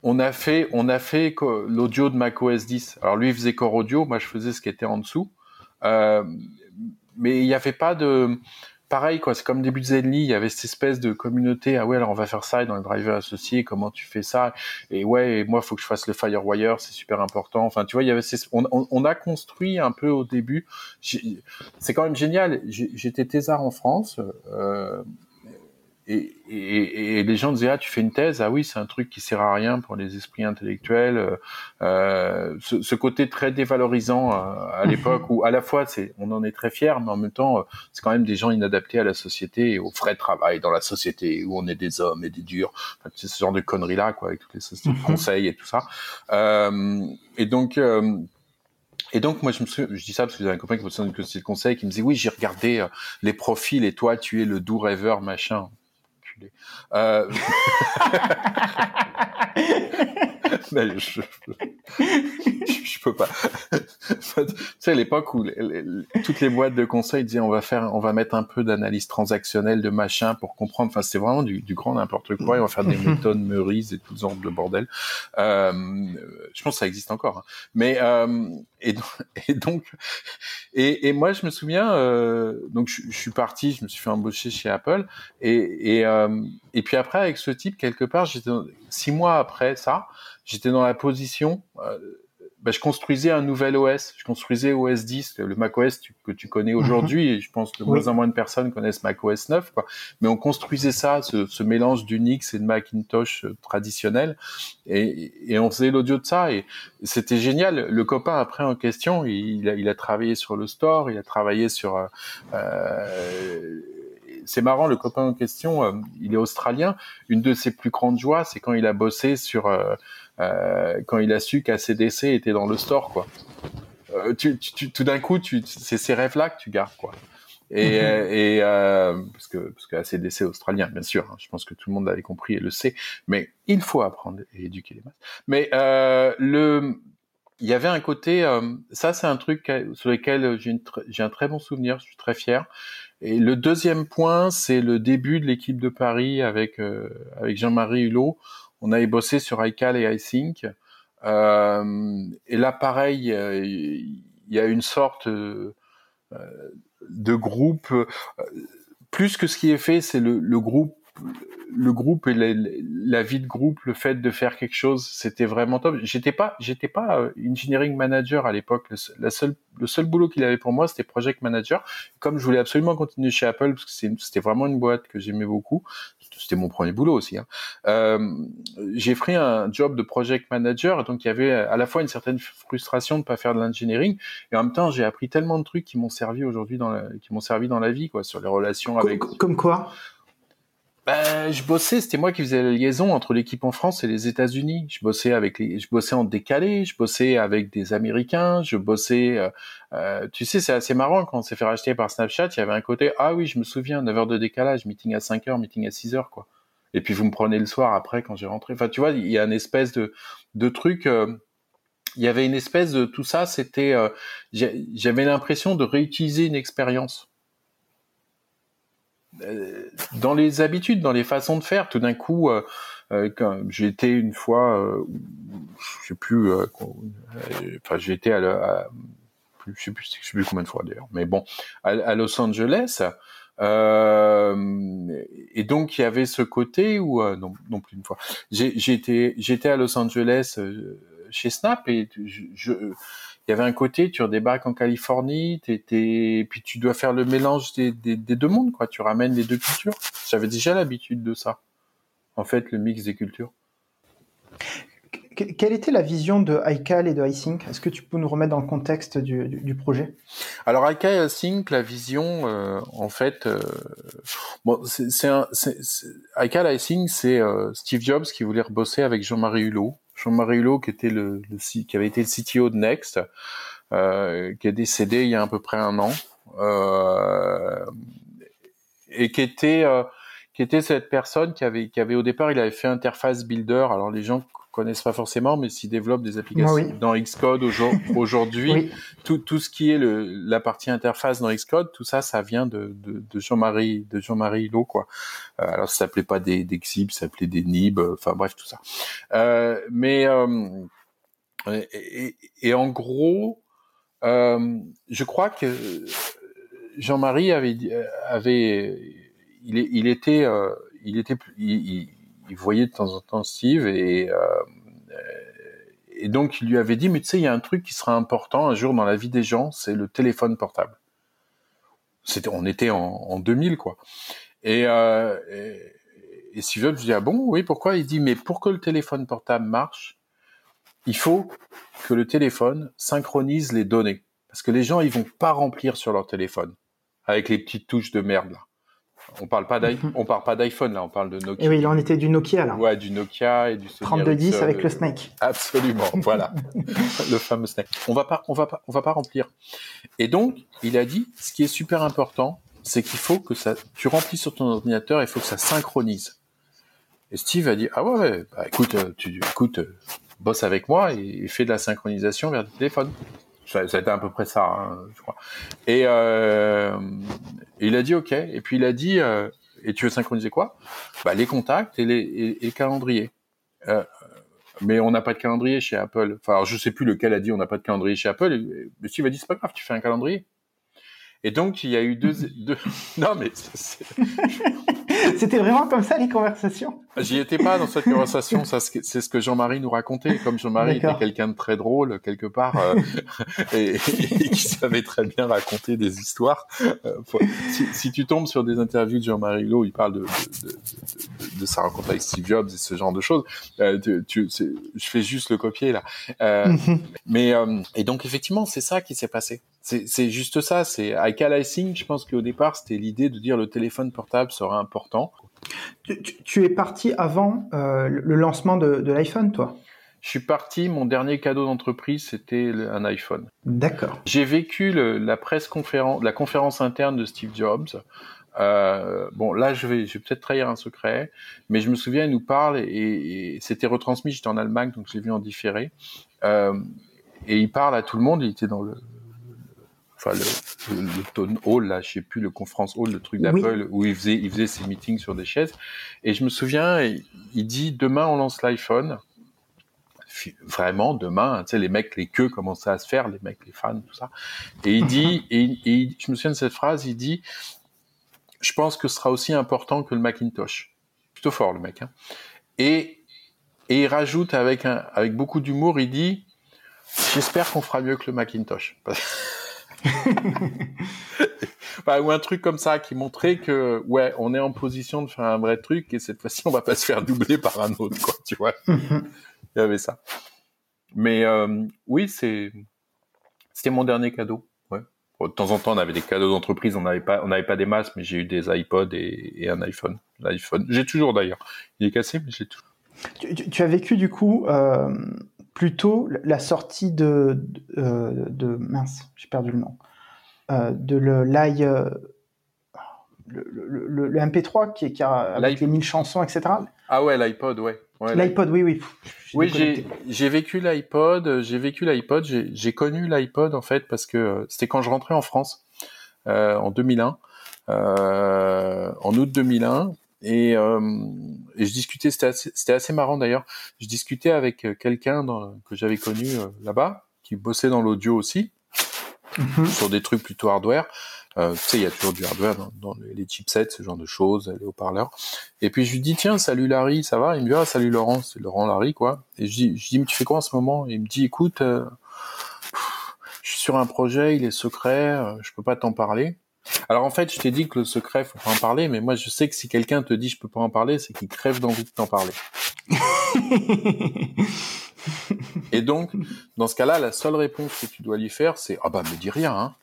B: on a fait, on a fait l'audio de macOS 10. Alors lui faisait Core Audio, moi je faisais ce qui était en dessous. Euh, mais il n'y avait pas de, pareil quoi. C'est comme début de Zenly, il y avait cette espèce de communauté. Ah ouais, alors on va faire ça dans le driver associé. Comment tu fais ça? Et ouais, et moi faut que je fasse le FireWire, c'est super important. Enfin, tu vois, il y avait, on, on, a construit un peu au début. C'est quand même génial. J'étais thésard en France. Euh, et, et, et, les gens disaient ah tu fais une thèse? Ah oui c'est un truc qui sert à rien pour les esprits intellectuels euh, ce, ce, côté très dévalorisant euh, à mhm. l'époque où à la fois c'est on en est très fier mais en même temps euh, c'est quand même des gens inadaptés à la société et au vrai travail dans la société où on est des hommes et des durs enfin, c'est ce genre de conneries là quoi avec toutes les sociétés de mhm. conseil et tout ça et donc et donc, moi, je me suis, je dis ça parce que j'ai un copain qui une société de conseil qui me dit, oui, j'ai regardé les profils et toi, tu es le doux rêveur, machin. Euh... Mais je, je, peux pas. tu sais, l'époque où toutes les boîtes de conseil disaient on va faire, on va mettre un peu d'analyse transactionnelle de machin pour comprendre. Enfin, c'était vraiment du, du grand n'importe quoi. Et on va faire des méthodes Meurice et tout genre de bordel. Euh, je pense que ça existe encore. Hein. Mais euh, et, et, donc et, et, moi je me souviens euh, donc je, je, suis parti, je me suis fait embaucher chez Apple et et, euh, et puis après avec ce type quelque part j'étais six mois après ça j'étais dans la position euh, bah, je construisais un nouvel OS. Je construisais OS 10, le Mac OS que tu connais aujourd'hui. Et je pense que de moins en moins de personnes connaissent Mac OS 9. Quoi. Mais on construisait ça, ce, ce mélange d'Unix et de Macintosh euh, traditionnel. Et, et on faisait l'audio de ça. Et c'était génial. Le copain, après, en question, il, a, il a travaillé sur le store, il a travaillé sur... Euh, euh c'est marrant, le copain en question, euh, il est australien. Une de ses plus grandes joies, c'est quand il a bossé sur, euh, euh, quand il a su qu'ACDC était dans le store, quoi. Tu, tu, tout d'un coup, tu, c'est ces rêves-là que tu gardes, quoi. Et, mhm. et parce que parce que ACDC australien, bien sûr. Hein, je pense que tout le monde l'avait compris et le sait. Mais il faut apprendre et éduquer les masses. Mais le il y avait un côté, ça c'est un truc sur lequel j'ai, j'ai un très bon souvenir, je suis très fier. Et le deuxième point, c'est le début de l'équipe de Paris avec euh, avec Jean-Marie Hulot. On avait bossé sur iCal et iSync. Euh, et là, pareil, euh, il y a une sorte euh, de groupe. Plus que ce qui est fait, c'est le groupe le groupe et la, vie de groupe, le fait de faire quelque chose, c'était vraiment top. J'étais pas, j'étais pas euh, engineering manager à l'époque. Le, la seule, le seul boulot qu'il avait pour moi, c'était project manager. Comme je voulais absolument continuer chez Apple parce que c'était vraiment une boîte que j'aimais beaucoup. C'était mon premier boulot aussi. Hein. Euh, j'ai pris un job de project manager, donc il y avait à la fois une certaine frustration de pas faire de l'engineering, et en même temps j'ai appris tellement de trucs qui m'ont servi aujourd'hui dans la, qui m'ont servi dans la vie, quoi, sur les relations avec.
A: Comme quoi?
B: Bah, je bossais, c'était moi qui faisais la liaison entre l'équipe en France et les États-Unis. Je bossais avec les, je bossais en décalé, je bossais avec des Américains, je bossais. Euh, euh, tu sais, c'est assez marrant quand on s'est fait racheter par Snapchat. Il y avait un côté, ah oui, je me souviens, 9 heures de décalage, meeting à 5 heures, meeting à 6 heures, quoi. Et puis vous me prenez le soir après quand j'ai rentré. Enfin, tu vois, il y a une espèce de de truc. Euh, il y avait une espèce de tout ça. C'était, j'avais l'impression de réutiliser une expérience dans les habitudes, dans les façons de faire. Tout d'un coup, euh, euh été une fois, euh, je sais plus, euh, enfin été à, je sais plus, sais plus combien de fois d'ailleurs, mais bon, à, Los Angeles. et donc il y avait ce côté où non, plus une fois. Été, j'étais à Los Angeles chez Snap et je il y avait un côté, tu redébarques en Californie, t'es, puis tu dois faire le mélange des, des, deux mondes, quoi. Tu ramènes les deux cultures. J'avais déjà l'habitude de ça. En fait, le mix des cultures.
A: Quelle était la vision de iCal et de iSync Est-ce que tu peux nous remettre dans le contexte du, du, projet?
B: Alors iCal et iSync, la vision, euh, en fait, euh, bon, c'est iCal iSync, c'est euh, Steve Jobs qui voulait rebosser avec Jean-Marie Hulot Jean-Marie Hulot, qui avait été le CTO de Next, euh, qui est décédé il y a à peu près un an, euh, et qui était euh, qui était cette personne qui avait qui avait au départ il avait fait interface builder. Alors les gens connaissent pas forcément, mais s'ils développent des applications dans Xcode aujourd'hui, tout, tout ce qui est le, la partie interface dans Xcode, tout ça, ça vient de, de, de Jean-Marie de Jean-Marie Hulot, quoi. Euh, alors ça s'appelait pas des, des XIB, ça s'appelait des NIB, enfin bref, tout ça. Euh, mais euh, et, et, en gros, euh, je crois que Jean-Marie avait avait il, il était il était il, il voyait de temps en temps Steve et euh, et donc il lui avait dit mais tu sais il y a un truc qui sera important un jour dans la vie des gens c'est le téléphone portable. C'était on était en, en 2000 quoi. Et, euh, et, et dit ah bon oui pourquoi? Il dit mais pour que le téléphone portable marche il faut que le téléphone synchronise les données. Parce que les gens ils vont pas remplir sur leur téléphone avec les petites touches de merde là on parle pas d'iPhone, on parle pas d'iPhone là, on parle de Nokia.
A: Et oui, là on était du Nokia là.
B: Ouais, du Nokia et du
A: 3210 avec le Snake.
B: Absolument, voilà, le fameux Snake. On va pas, on va pas, on va pas remplir. Et donc, il a dit, ce qui est super important, c'est qu'il faut que ça, tu remplis sur ton ordinateur, il faut que ça synchronise. Et Steve a dit, ah ouais, bah écoute, euh, tu, écoute, euh, bosse avec moi et, et fais de la synchronisation vers le téléphone. Ça, ça, a été à peu près ça, hein, je crois. Et, euh, il a dit OK. Et puis il a dit euh, et tu veux synchroniser quoi? Bah, les contacts et les et, calendrier. Euh, mais on n'a pas de calendrier chez Apple. Enfin, je sais plus lequel a dit on n'a pas de calendrier chez Apple. Mais Steve a dit c'est pas grave, tu fais un calendrier. Et donc, il y a eu deux... deux... Non, mais...
A: C'était vraiment comme ça, les conversations?
B: J'y étais pas dans cette conversation, ça c'est ce que Jean-Marie nous racontait. Comme Jean-Marie était quelqu'un de très drôle, quelque part, euh, et, qui savait très bien raconter des histoires. Euh, si, si, tu tombes sur des interviews de Jean-Marie Lowe, il parle de, de, de, de, sa rencontre avec Steve Jobs et ce genre de choses. Euh, tu, tu, je fais juste le copier, là. Euh, mhm. Mais, euh, et donc, effectivement, c'est ça qui s'est passé. C'est juste ça. C'est avec je pense qu'au départ, c'était l'idée de dire le téléphone portable sera important.
A: Tu, tu es parti avant le lancement de, de l'iPhone, toi?
B: Je suis parti, mon dernier cadeau d'entreprise, c'était un iPhone.
A: D'accord.
B: J'ai vécu le, la presse conférence, la conférence interne de Steve Jobs. Euh, bon, là, je vais, je vais peut-être trahir un secret, mais je me souviens, il nous parle et, et c'était retransmis. J'étais en Allemagne, donc j'ai vu en différé. Euh, et il parle à tout le monde. Il était dans le, enfin le, le, le tone hall là, je sais plus le conference hall, le truc d'Apple où il faisait il faisait ses meetings sur des chaises. Et je me souviens, il dit demain on lance l'iPhone. Vraiment demain, tu sais les mecs les queues commençaient à se faire, les mecs les fans tout ça. Et il dit et, et je me souviens de cette phrase, il dit je pense que ce sera aussi important que le Macintosh. Plutôt fort le mec. Hein. Et et il rajoute avec un avec beaucoup d'humour, il dit j'espère qu'on fera mieux que le Macintosh. ou un truc comme ça qui montrait que ouais, on est en position de faire un vrai truc et cette fois-ci on va pas se faire doubler par un autre quoi, tu vois. Il y avait ça. Mais euh, oui, c'est c'était mon dernier cadeau. De temps en temps, on avait des cadeaux d'entreprise, on n'avait pas on n'avait pas des masses, mais j'ai eu des iPods et, un iPhone. L'iPhone, j'ai toujours d'ailleurs. Il est cassé, mais j'ai toujours.
A: Tu, tu, as vécu du coup euh, plutôt la sortie de, de, euh, de mince, j'ai perdu le nom, euh, de le, euh, le, le, le, MP3 qui, qui a avec les 1000 chansons, etc.
B: Ah ouais, l'iPod, ouais. ouais
A: L'iPod, oui, oui.
B: Oui, j'ai, j'ai vécu l'iPod, j'ai vécu l'iPod, j'ai, connu l'iPod en fait parce que c'était quand je rentrais en France euh, en 2001, euh, en août 2001, et, euh, et je discutais, c'était assez, c'était assez marrant d'ailleurs. Je discutais avec euh, quelqu'un que j'avais connu euh, là-bas, qui bossait dans l'audio aussi, mm-hmm. sur des trucs plutôt hardware. Euh, tu sais, il y a toujours du hardware dans, dans, les chipsets, ce genre de choses, les haut-parleurs. Et puis je lui dis tiens, salut Larry, ça va? Il me dit ah salut Laurent, c'est Laurent Larry quoi. Et je dis, je dis mais tu fais quoi en ce moment? Il me dit écoute, euh, je suis sur un projet, il est secret, euh, je peux pas t'en parler. Alors en fait, je t'ai dit que le secret, faut pas en parler, mais moi je sais que si quelqu'un te dit je peux pas en parler, c'est qu'il crève d'envie de t'en parler. Et donc, dans ce cas-là, la seule réponse que tu dois lui faire, c'est ah bah me dis rien. Hein.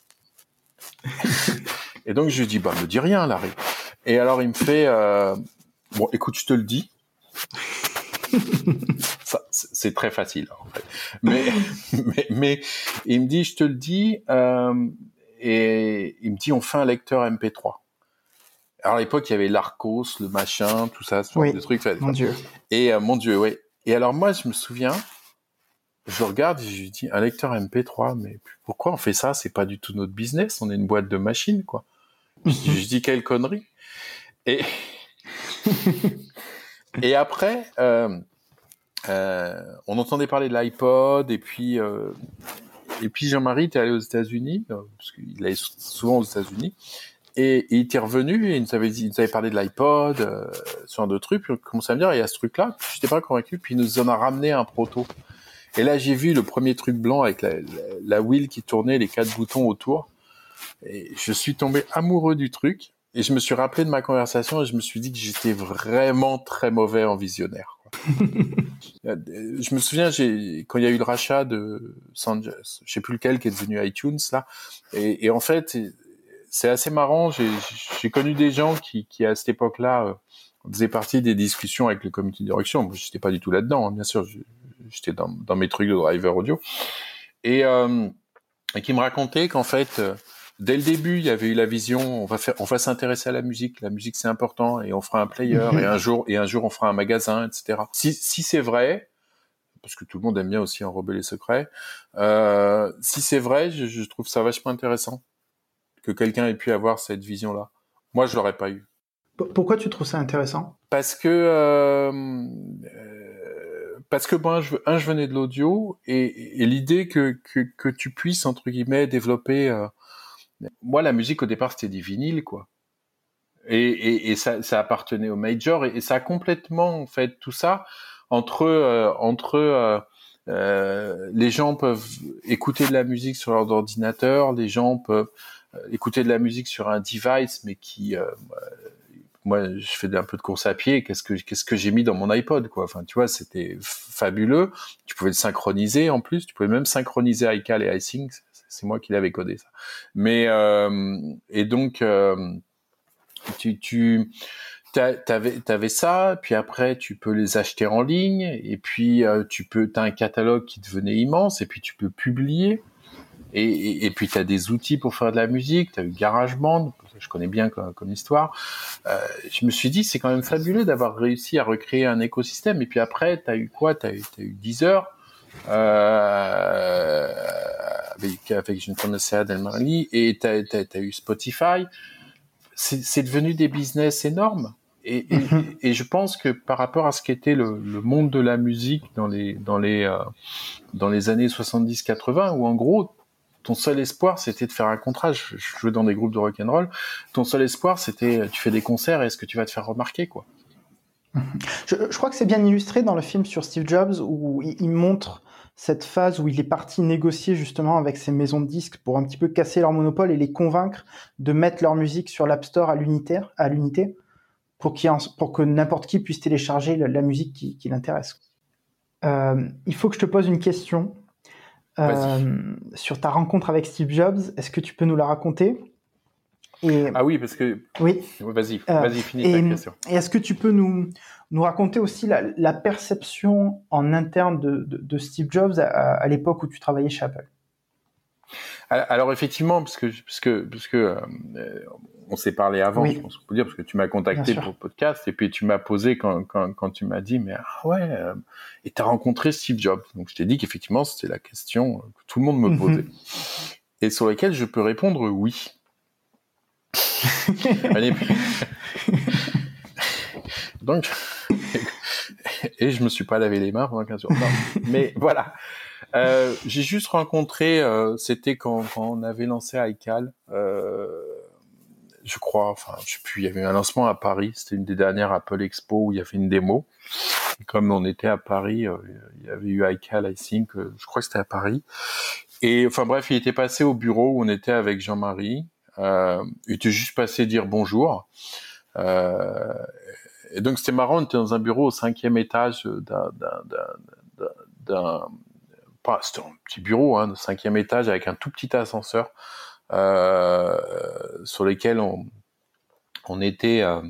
B: Et donc je lui dis bah me dis rien, Larry. Et alors il me fait euh, bon écoute, je te le dis. c'est très facile en fait. Mais, mais, mais il me dit je te le dis. Euh, et il me dit on fait un lecteur MP3. Alors à l'époque il y avait l'Arcos, le machin, tout ça, ce des trucs.
A: Mon Dieu.
B: Et euh, mon Dieu, oui. Et alors moi je me souviens, je regarde et je lui dis un lecteur MP3, mais pourquoi on fait ça? C'est pas du tout notre business. On est une boîte de machines, quoi. je, dis quelle connerie. Et et après. Euh, euh, on entendait parler de l'iPod et puis euh, et puis Jean-Marie était allé aux États-Unis, parce qu'il allait souvent aux États-Unis, et, il était revenu et il nous avait dit, il nous avait parlé de l'iPod, ce genre de truc, puis on commençait à me dire, il y a ce truc-là, je n'étais pas convaincu, puis il nous en a ramené un proto. Et là, j'ai vu le premier truc blanc avec la, la, wheel qui tournait, les quatre boutons autour, et je suis tombé amoureux du truc, et je me suis rappelé de ma conversation et je me suis dit que j'étais vraiment très mauvais en visionnaire. Euh, je me souviens, quand il y a eu le rachat de Sanjay, je sais plus lequel, qui est devenu iTunes là, et, et en fait, c'est assez marrant. J'ai connu des gens qui, qui à cette époque-là euh, faisaient partie des discussions avec le comité de direction. Moi, j'étais pas du tout là-dedans, hein, bien sûr. J'étais dans, dans, mes trucs de driver audio, et, euh, et qui me racontaient qu'en fait euh, dès le début, il y avait eu la vision, on va faire, on va s'intéresser à la musique. La musique, c'est important, et on fera un player, et un jour, et un jour, on fera un magasin, etc. Si, si c'est vrai, parce que tout le monde aime bien aussi enrober les secrets. Euh, si c'est vrai, je, je, trouve ça vachement intéressant que quelqu'un ait pu avoir cette vision-là. Moi, je l'aurais pas eu.
A: Pourquoi tu trouves ça intéressant?
B: Parce que euh, euh, parce que bon, je, un, je venais de l'audio et, et l'idée que, que, que tu puisses entre guillemets développer euh, Moi, la musique au départ, c'était des vinyles, quoi. Et, et, et ça, ça, appartenait au major et, ça a complètement en fait tout ça entre euh, entre euh, euh, les gens peuvent écouter de la musique sur leur ordinateur, les gens peuvent euh, écouter de la musique sur un device, mais qui moi je fais un peu de course à pied qu'est-ce que j'ai mis dans mon iPod enfin tu vois c'était fabuleux. Tu pouvais le synchroniser en plus. Tu pouvais même synchroniser iCal et iSync. C'est moi qui l'avais codé ça. Mais euh, et donc euh, tu avais ça puis après tu peux les acheter en ligne et puis euh, tu peux t'as un catalogue qui devenait immense et puis tu peux publier. Et, et, et puis tu as des outils pour faire de la musique, tu as eu GarageBand, je connais bien comme, comme histoire. Euh, je me suis dit, c'est quand même fabuleux d'avoir réussi à recréer un écosystème. Et puis après, tu as eu quoi? Tu as, as, eu Deezer, euh, avec, avec je ne connaissais Marley, et tu as, as, eu Spotify. C'est devenu des business énormes. Et, et, mhm. et, je pense que par rapport à ce qu'était le, le, monde de la musique dans les dans les euh, dans les années 70-80, où en gros ton seul espoir, c'était de faire un contrat. Je, jouais dans des groupes de rock and roll. Ton seul espoir, c'était tu fais des concerts. Est-ce que tu vas te faire remarquer, quoi?
A: Je, crois que c'est bien illustré dans le film sur Steve Jobs où il, montre cette phase où il est parti négocier justement avec ces maisons de disques pour un petit peu casser leur monopole et les convaincre de mettre leur musique sur l'App Store à l'unitaire, à l'unité, pour, pour que n'importe qui puisse télécharger la, musique qui, qui l'intéresse. Euh, il faut que je te pose une question euh, sur ta rencontre avec Steve Jobs. Est-ce que tu peux nous la raconter?
B: Et, Ah oui, parce que.
A: Oui.
B: Vas-y, euh, vas-y, finis ta question.
A: Et est-ce que tu peux nous, nous raconter aussi la, la perception en interne de, de, de Steve Jobs à, à l'époque où tu travaillais chez Apple?
B: Alors effectivement, parce que parce que parce que euh, on s'est parlé avant, oui. je pense qu'on peut dire, parce que tu m'as contacté pour le podcast et puis tu m'as posé quand quand, quand tu m'as dit mais ah ouais euh, et t'as rencontré Steve Jobs, donc je t'ai dit qu'effectivement c'était la question que tout le monde me posait mm -hmm. et sur laquelle je peux répondre oui. donc et je me suis pas lavé les mains pendant 15 jours. Non, mais voilà. Euh, j'ai juste rencontré, euh, c'était quand, quand, on avait lancé iCal, euh, je crois, enfin, je sais plus, il y avait un lancement à Paris, c'était une des dernières Apple Expo où il y avait une démo. Comme on était à Paris, euh, il y avait eu iCal, I think, euh, je crois que c'était à Paris. Et enfin bref, il était passé au bureau où on était avec Jean-Marie. Il était juste passé dire bonjour. et donc c'était marrant, on était dans un bureau au cinquième étage d'un c'était un petit bureau hein, cinquième étage avec un tout petit ascenseur euh, sur lesquels on, était. Euh,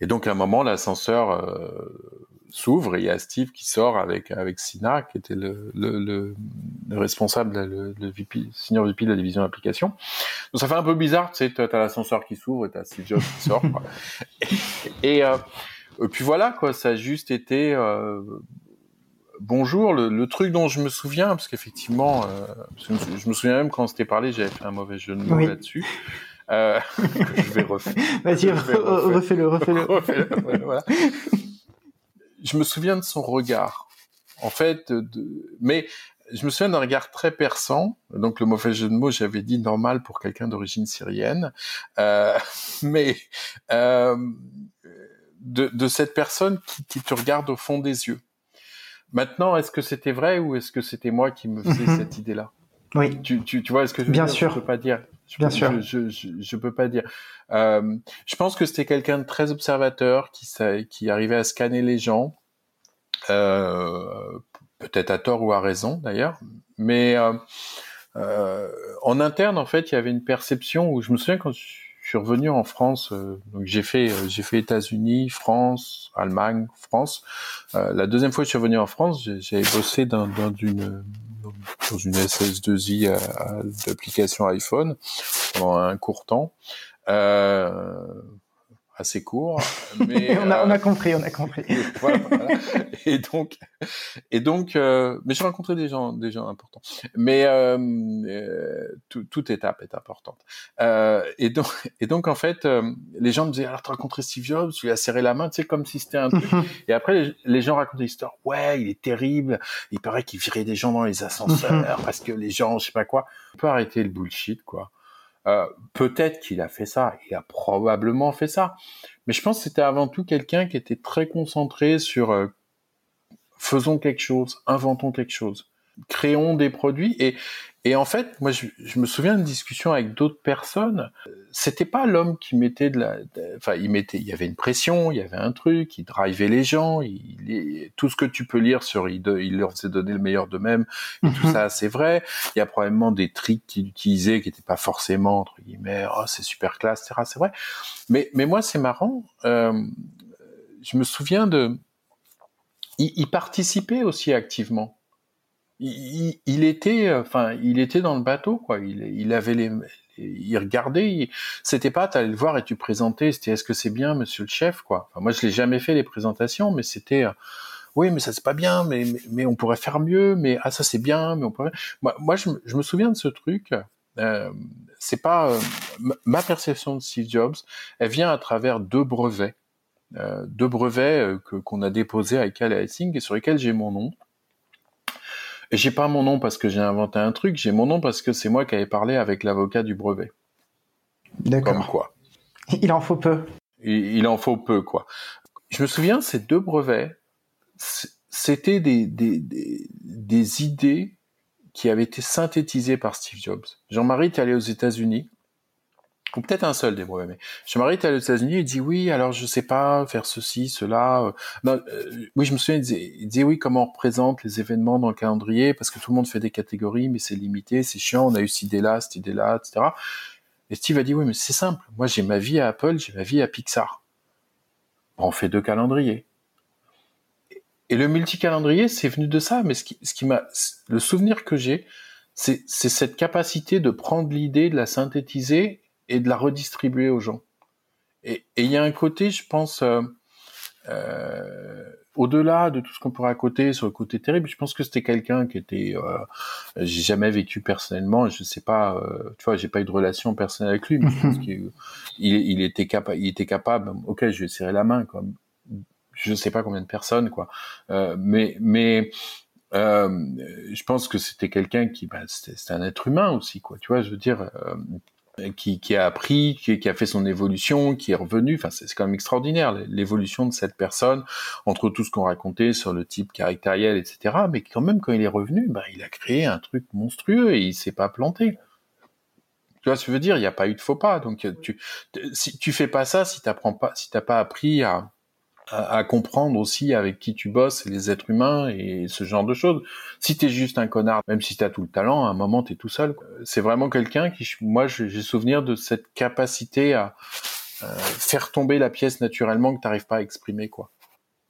B: et donc à un moment, l'ascenseur euh, s'ouvre et il y a Steve qui sort avec avec Sina, qui était le, le, le, le responsable, le, senior VP de la division application. Donc ça fait un peu bizarre, tu sais, t'as l'ascenseur qui s'ouvre et t'as Steve Jobs qui sort. et, et, puis voilà, quoi, ça a juste été bonjour, le, le, truc dont je me souviens, parce qu'effectivement, euh, je, me souviens même quand on s'était parlé, j'avais fait un mauvais jeu de mots oui. là-dessus. Euh, je vais refaire.
A: Vas-y, refais-le, refais-le.
B: Refais voilà. Je me souviens de son regard. En fait, de... mais je me souviens d'un regard très perçant. Donc le mauvais jeu de mots, j'avais dit normal pour quelqu'un d'origine syrienne, euh, mais euh, de, de, cette personne qui, qui te regarde au fond des yeux Maintenant, est-ce que c'était vrai ou est-ce que c'était moi qui me faisais mm -hmm. cette idée-là?
A: Oui.
B: Tu, tu, tu, vois, est-ce que je
A: Bien
B: dire,
A: sûr.
B: Je peux pas dire. Je,
A: Bien
B: je,
A: sûr.
B: Je, je, je, peux pas dire. Euh, je pense que c'était quelqu'un de très observateur qui, qui arrivait à scanner les gens, euh, peut-être à tort ou à raison d'ailleurs, mais euh, euh, en interne, en fait, il y avait une perception où je me souviens quand je suis revenu en France, euh, donc j'ai fait euh, j'ai fait États-Unis, France, Allemagne, France. Euh, la deuxième fois que je suis revenu en France, j'avais bossé dans, dans une dans une SS2I d'application iPhone pendant un court temps. Assez court, mais
A: on, a, on a compris, on a compris.
B: voilà, voilà. Et donc, et donc, euh, mais j'ai rencontré des gens, des gens importants. Mais euh, euh, tout, toute étape est importante. Euh, et donc, et donc en fait, euh, les gens me disaient alors t'as rencontré Steve Jobs, tu lui as serré la main, tu sais comme si c'était un truc. Et après, les, les gens racontaient l'histoire. Ouais, il est terrible. Il paraît qu'il virait des gens dans les ascenseurs parce que les gens, je sais pas quoi. On peut arrêter le bullshit, quoi. Euh, peut-être qu'il a fait ça, il a probablement fait ça, mais je pense que c'était avant tout quelqu'un qui était très concentré sur euh, faisons quelque chose, inventons quelque chose, créons des produits et et en fait, moi, je, me souviens d'une discussion avec d'autres personnes. C'était pas l'homme qui mettait de la, enfin, il mettait, il y avait une pression, il y avait un truc, il drivait les gens, il, tout ce que tu peux lire sur, il, il leur faisait donner le meilleur d'eux-mêmes, et tout mhm. ça, c'est vrai. Il y a probablement des tricks qu'il utilisait qui n'étaient pas forcément entre guillemets, oh, c'est super classe, etc. C'est vrai. Mais, mais moi, c'est marrant. Euh, je me souviens de, il, il participait aussi activement il, était, enfin, il était dans le bateau, quoi. Il, avait les, il regardait. C'était pas, t'allais le voir et tu présentais. C'était, est-ce que c'est bien, Monsieur le chef, quoi. Enfin, moi, je l'ai jamais fait les présentations, mais c'était, euh, oui, mais ça c'est pas bien, mais, mais, on pourrait faire mieux. Mais ah, ça c'est bien, mais on pourrait. Moi, moi je, je, me souviens de ce truc. Euh, c'est pas euh, ma perception de Steve Jobs. Elle vient à travers deux brevets, deux brevets que qu'on a déposés avec Cal Helsing et sur lesquels j'ai mon nom. J'ai pas mon nom parce que j'ai inventé un truc, j'ai mon nom parce que c'est moi qui avais parlé avec l'avocat du brevet.
A: D'accord.
B: Comme quoi.
A: Il en faut peu.
B: Il, en faut peu, quoi. Je me souviens, ces deux brevets, c'était des, des, des, des idées qui avaient été synthétisées par Steve Jobs. Jean-Marie est allé aux États-Unis peut-être un seul des brevets. Mais je me rappelle aux États-Unis, il dit oui, alors je sais pas faire ceci, cela. Euh. Non, euh, oui, je me souviens, il dit oui, comment on représente les événements dans le calendrier, parce que tout le monde fait des catégories, mais c'est limité, c'est chiant, on a eu cette idée-là, cette idée-là, etc. Et Steve a dit oui, mais c'est simple. Moi, j'ai ma vie à Apple, j'ai ma vie à Pixar. on fait deux calendriers. Et le multicalendrier, c'est venu de ça, mais ce qui, ce qui m'a, le souvenir que j'ai, c'est cette capacité de prendre l'idée, de la synthétiser et de la redistribuer aux gens. Et il y a un côté, je pense, euh, euh, au-delà de tout ce qu'on pourrait à côté sur le côté terrible, je pense que c'était quelqu'un qui était, euh, j'ai jamais vécu personnellement, je sais pas, euh, tu vois, j'ai pas eu de relation personnelle avec lui, mais je pense mhm. qu'il il, était capable, il était capable. Ok, je vais serrer la main, comme je sais pas combien de personnes, quoi. Mais mais je pense que c'était quelqu'un qui, bah, c'était un être humain aussi, quoi. Tu vois, je veux dire, qui, qui, a appris, qui, qui, a fait son évolution, qui est revenu. Enfin, c'est quand même extraordinaire l'évolution de cette personne entre tout ce qu'on racontait sur le type caractériel, etc. Mais quand même, quand il est revenu, bah, il a créé un truc monstrueux et il s'est pas planté. Tu vois ce que je veux dire? Il n'y a pas eu de faux pas. Donc, tu, si tu fais pas ça, si t'apprends pas, si t'as pas appris à à, comprendre aussi avec qui tu bosses, les êtres humains et ce genre de choses. Si t'es juste un connard, même si t'as tout le talent, à un moment t'es tout seul. C'est vraiment quelqu'un qui, moi, j'ai souvenir de cette capacité à euh, faire tomber la pièce naturellement que t'arrives pas à exprimer, quoi.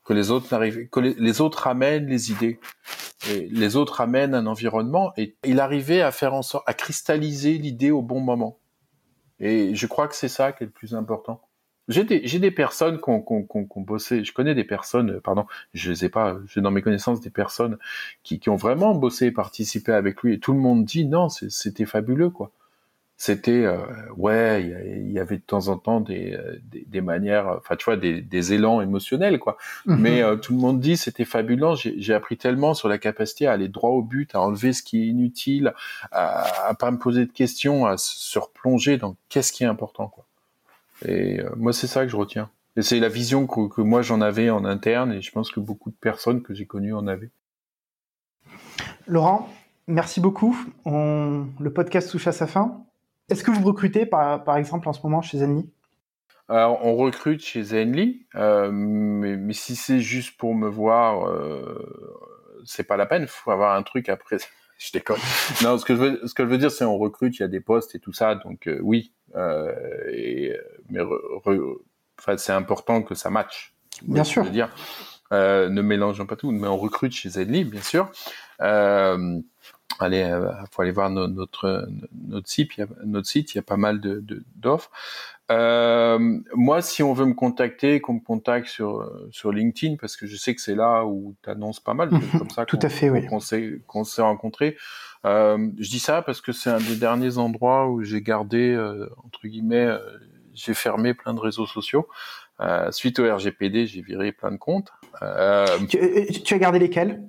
B: Que les autres n'arrivent, que les, autres amènent les idées, et les autres amènent un environnement, et il arrivait à faire en sorte, à cristalliser l'idée au bon moment. Et je crois que c'est ça qui est le plus important. J'ai des, j'ai des personnes qui ont, qui, ont, qui ont, bossé, je connais des personnes, euh, pardon, je les ai pas, j'ai dans mes connaissances des personnes qui, qui ont vraiment bossé et participé avec lui et tout le monde dit non, c'était fabuleux quoi. C'était, euh, ouais, il y, avait de temps en temps des, euh, des, des manières, enfin tu vois, des, des élans émotionnels quoi. Mhm. Mais tout le monde dit c'était fabuleux, j'ai appris tellement sur la capacité à aller droit au but, à enlever ce qui est inutile, à, à pas me poser de questions, à se replonger dans qu'est-ce qui est important quoi. Et euh, moi, c'est ça que je retiens. Et c'est la vision que, moi j'en avais en interne, et je pense que beaucoup de personnes que j'ai connues en avaient.
A: Laurent, merci beaucoup. Le podcast touche à sa fin. Est-ce que vous recrutez par, par exemple en ce moment chez Zenly
B: Alors, on recrute chez Zenly, euh, mais, si c'est juste pour me voir, euh, c'est pas la peine. Il faut avoir un truc après. je déconne. non, ce que je veux, ce que je veux dire, c'est on recrute, il y a des postes et tout ça, donc euh, oui. Euh, et, mais enfin, c'est important que ça matche.
A: Bien sûr.
B: dire, euh, ne mélangeons pas tout, mais on recrute chez Zedly, bien sûr. Euh, allez, euh, faut aller voir notre notre site. Il y a, notre site, il y a pas mal de d'offres. Euh, moi, si on veut me contacter, qu'on me contacte sur sur LinkedIn, parce que je sais que c'est là où tu annonces pas mal,
A: mhm. comme ça tout à fait, oui.
B: qu'on s'est qu'on s'est rencontrés. Euh, je dis ça parce que c'est un des derniers endroits où j'ai gardé euh, entre guillemets, euh, j'ai fermé plein de réseaux sociaux. suite au RGPD, j'ai viré plein de comptes.
A: Tu, tu, as gardé lesquels?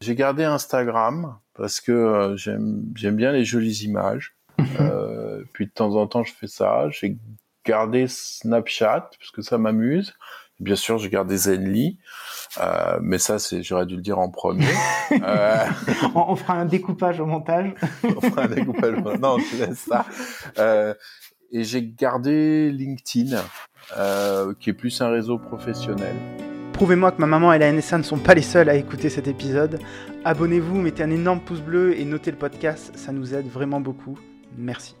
B: J'ai gardé Instagram parce que j'aime bien les jolies images. Puis de temps en temps, je fais ça. J'ai gardé Snapchat parce que ça m'amuse. Bien sûr, j'ai gardé Zenly, euh, mais ça, c'est, j'aurais dû le dire en premier.
A: euh... on, fera un découpage au montage.
B: on fera un découpage. non, je laisse ça. Euh, et j'ai gardé LinkedIn, qui est plus un réseau professionnel.
A: Prouvez-moi que ma maman et la NSA ne sont pas les seuls à écouter cet épisode. Abonnez-vous, mettez un énorme pouce bleu et notez le podcast, ça nous aide vraiment beaucoup. Merci.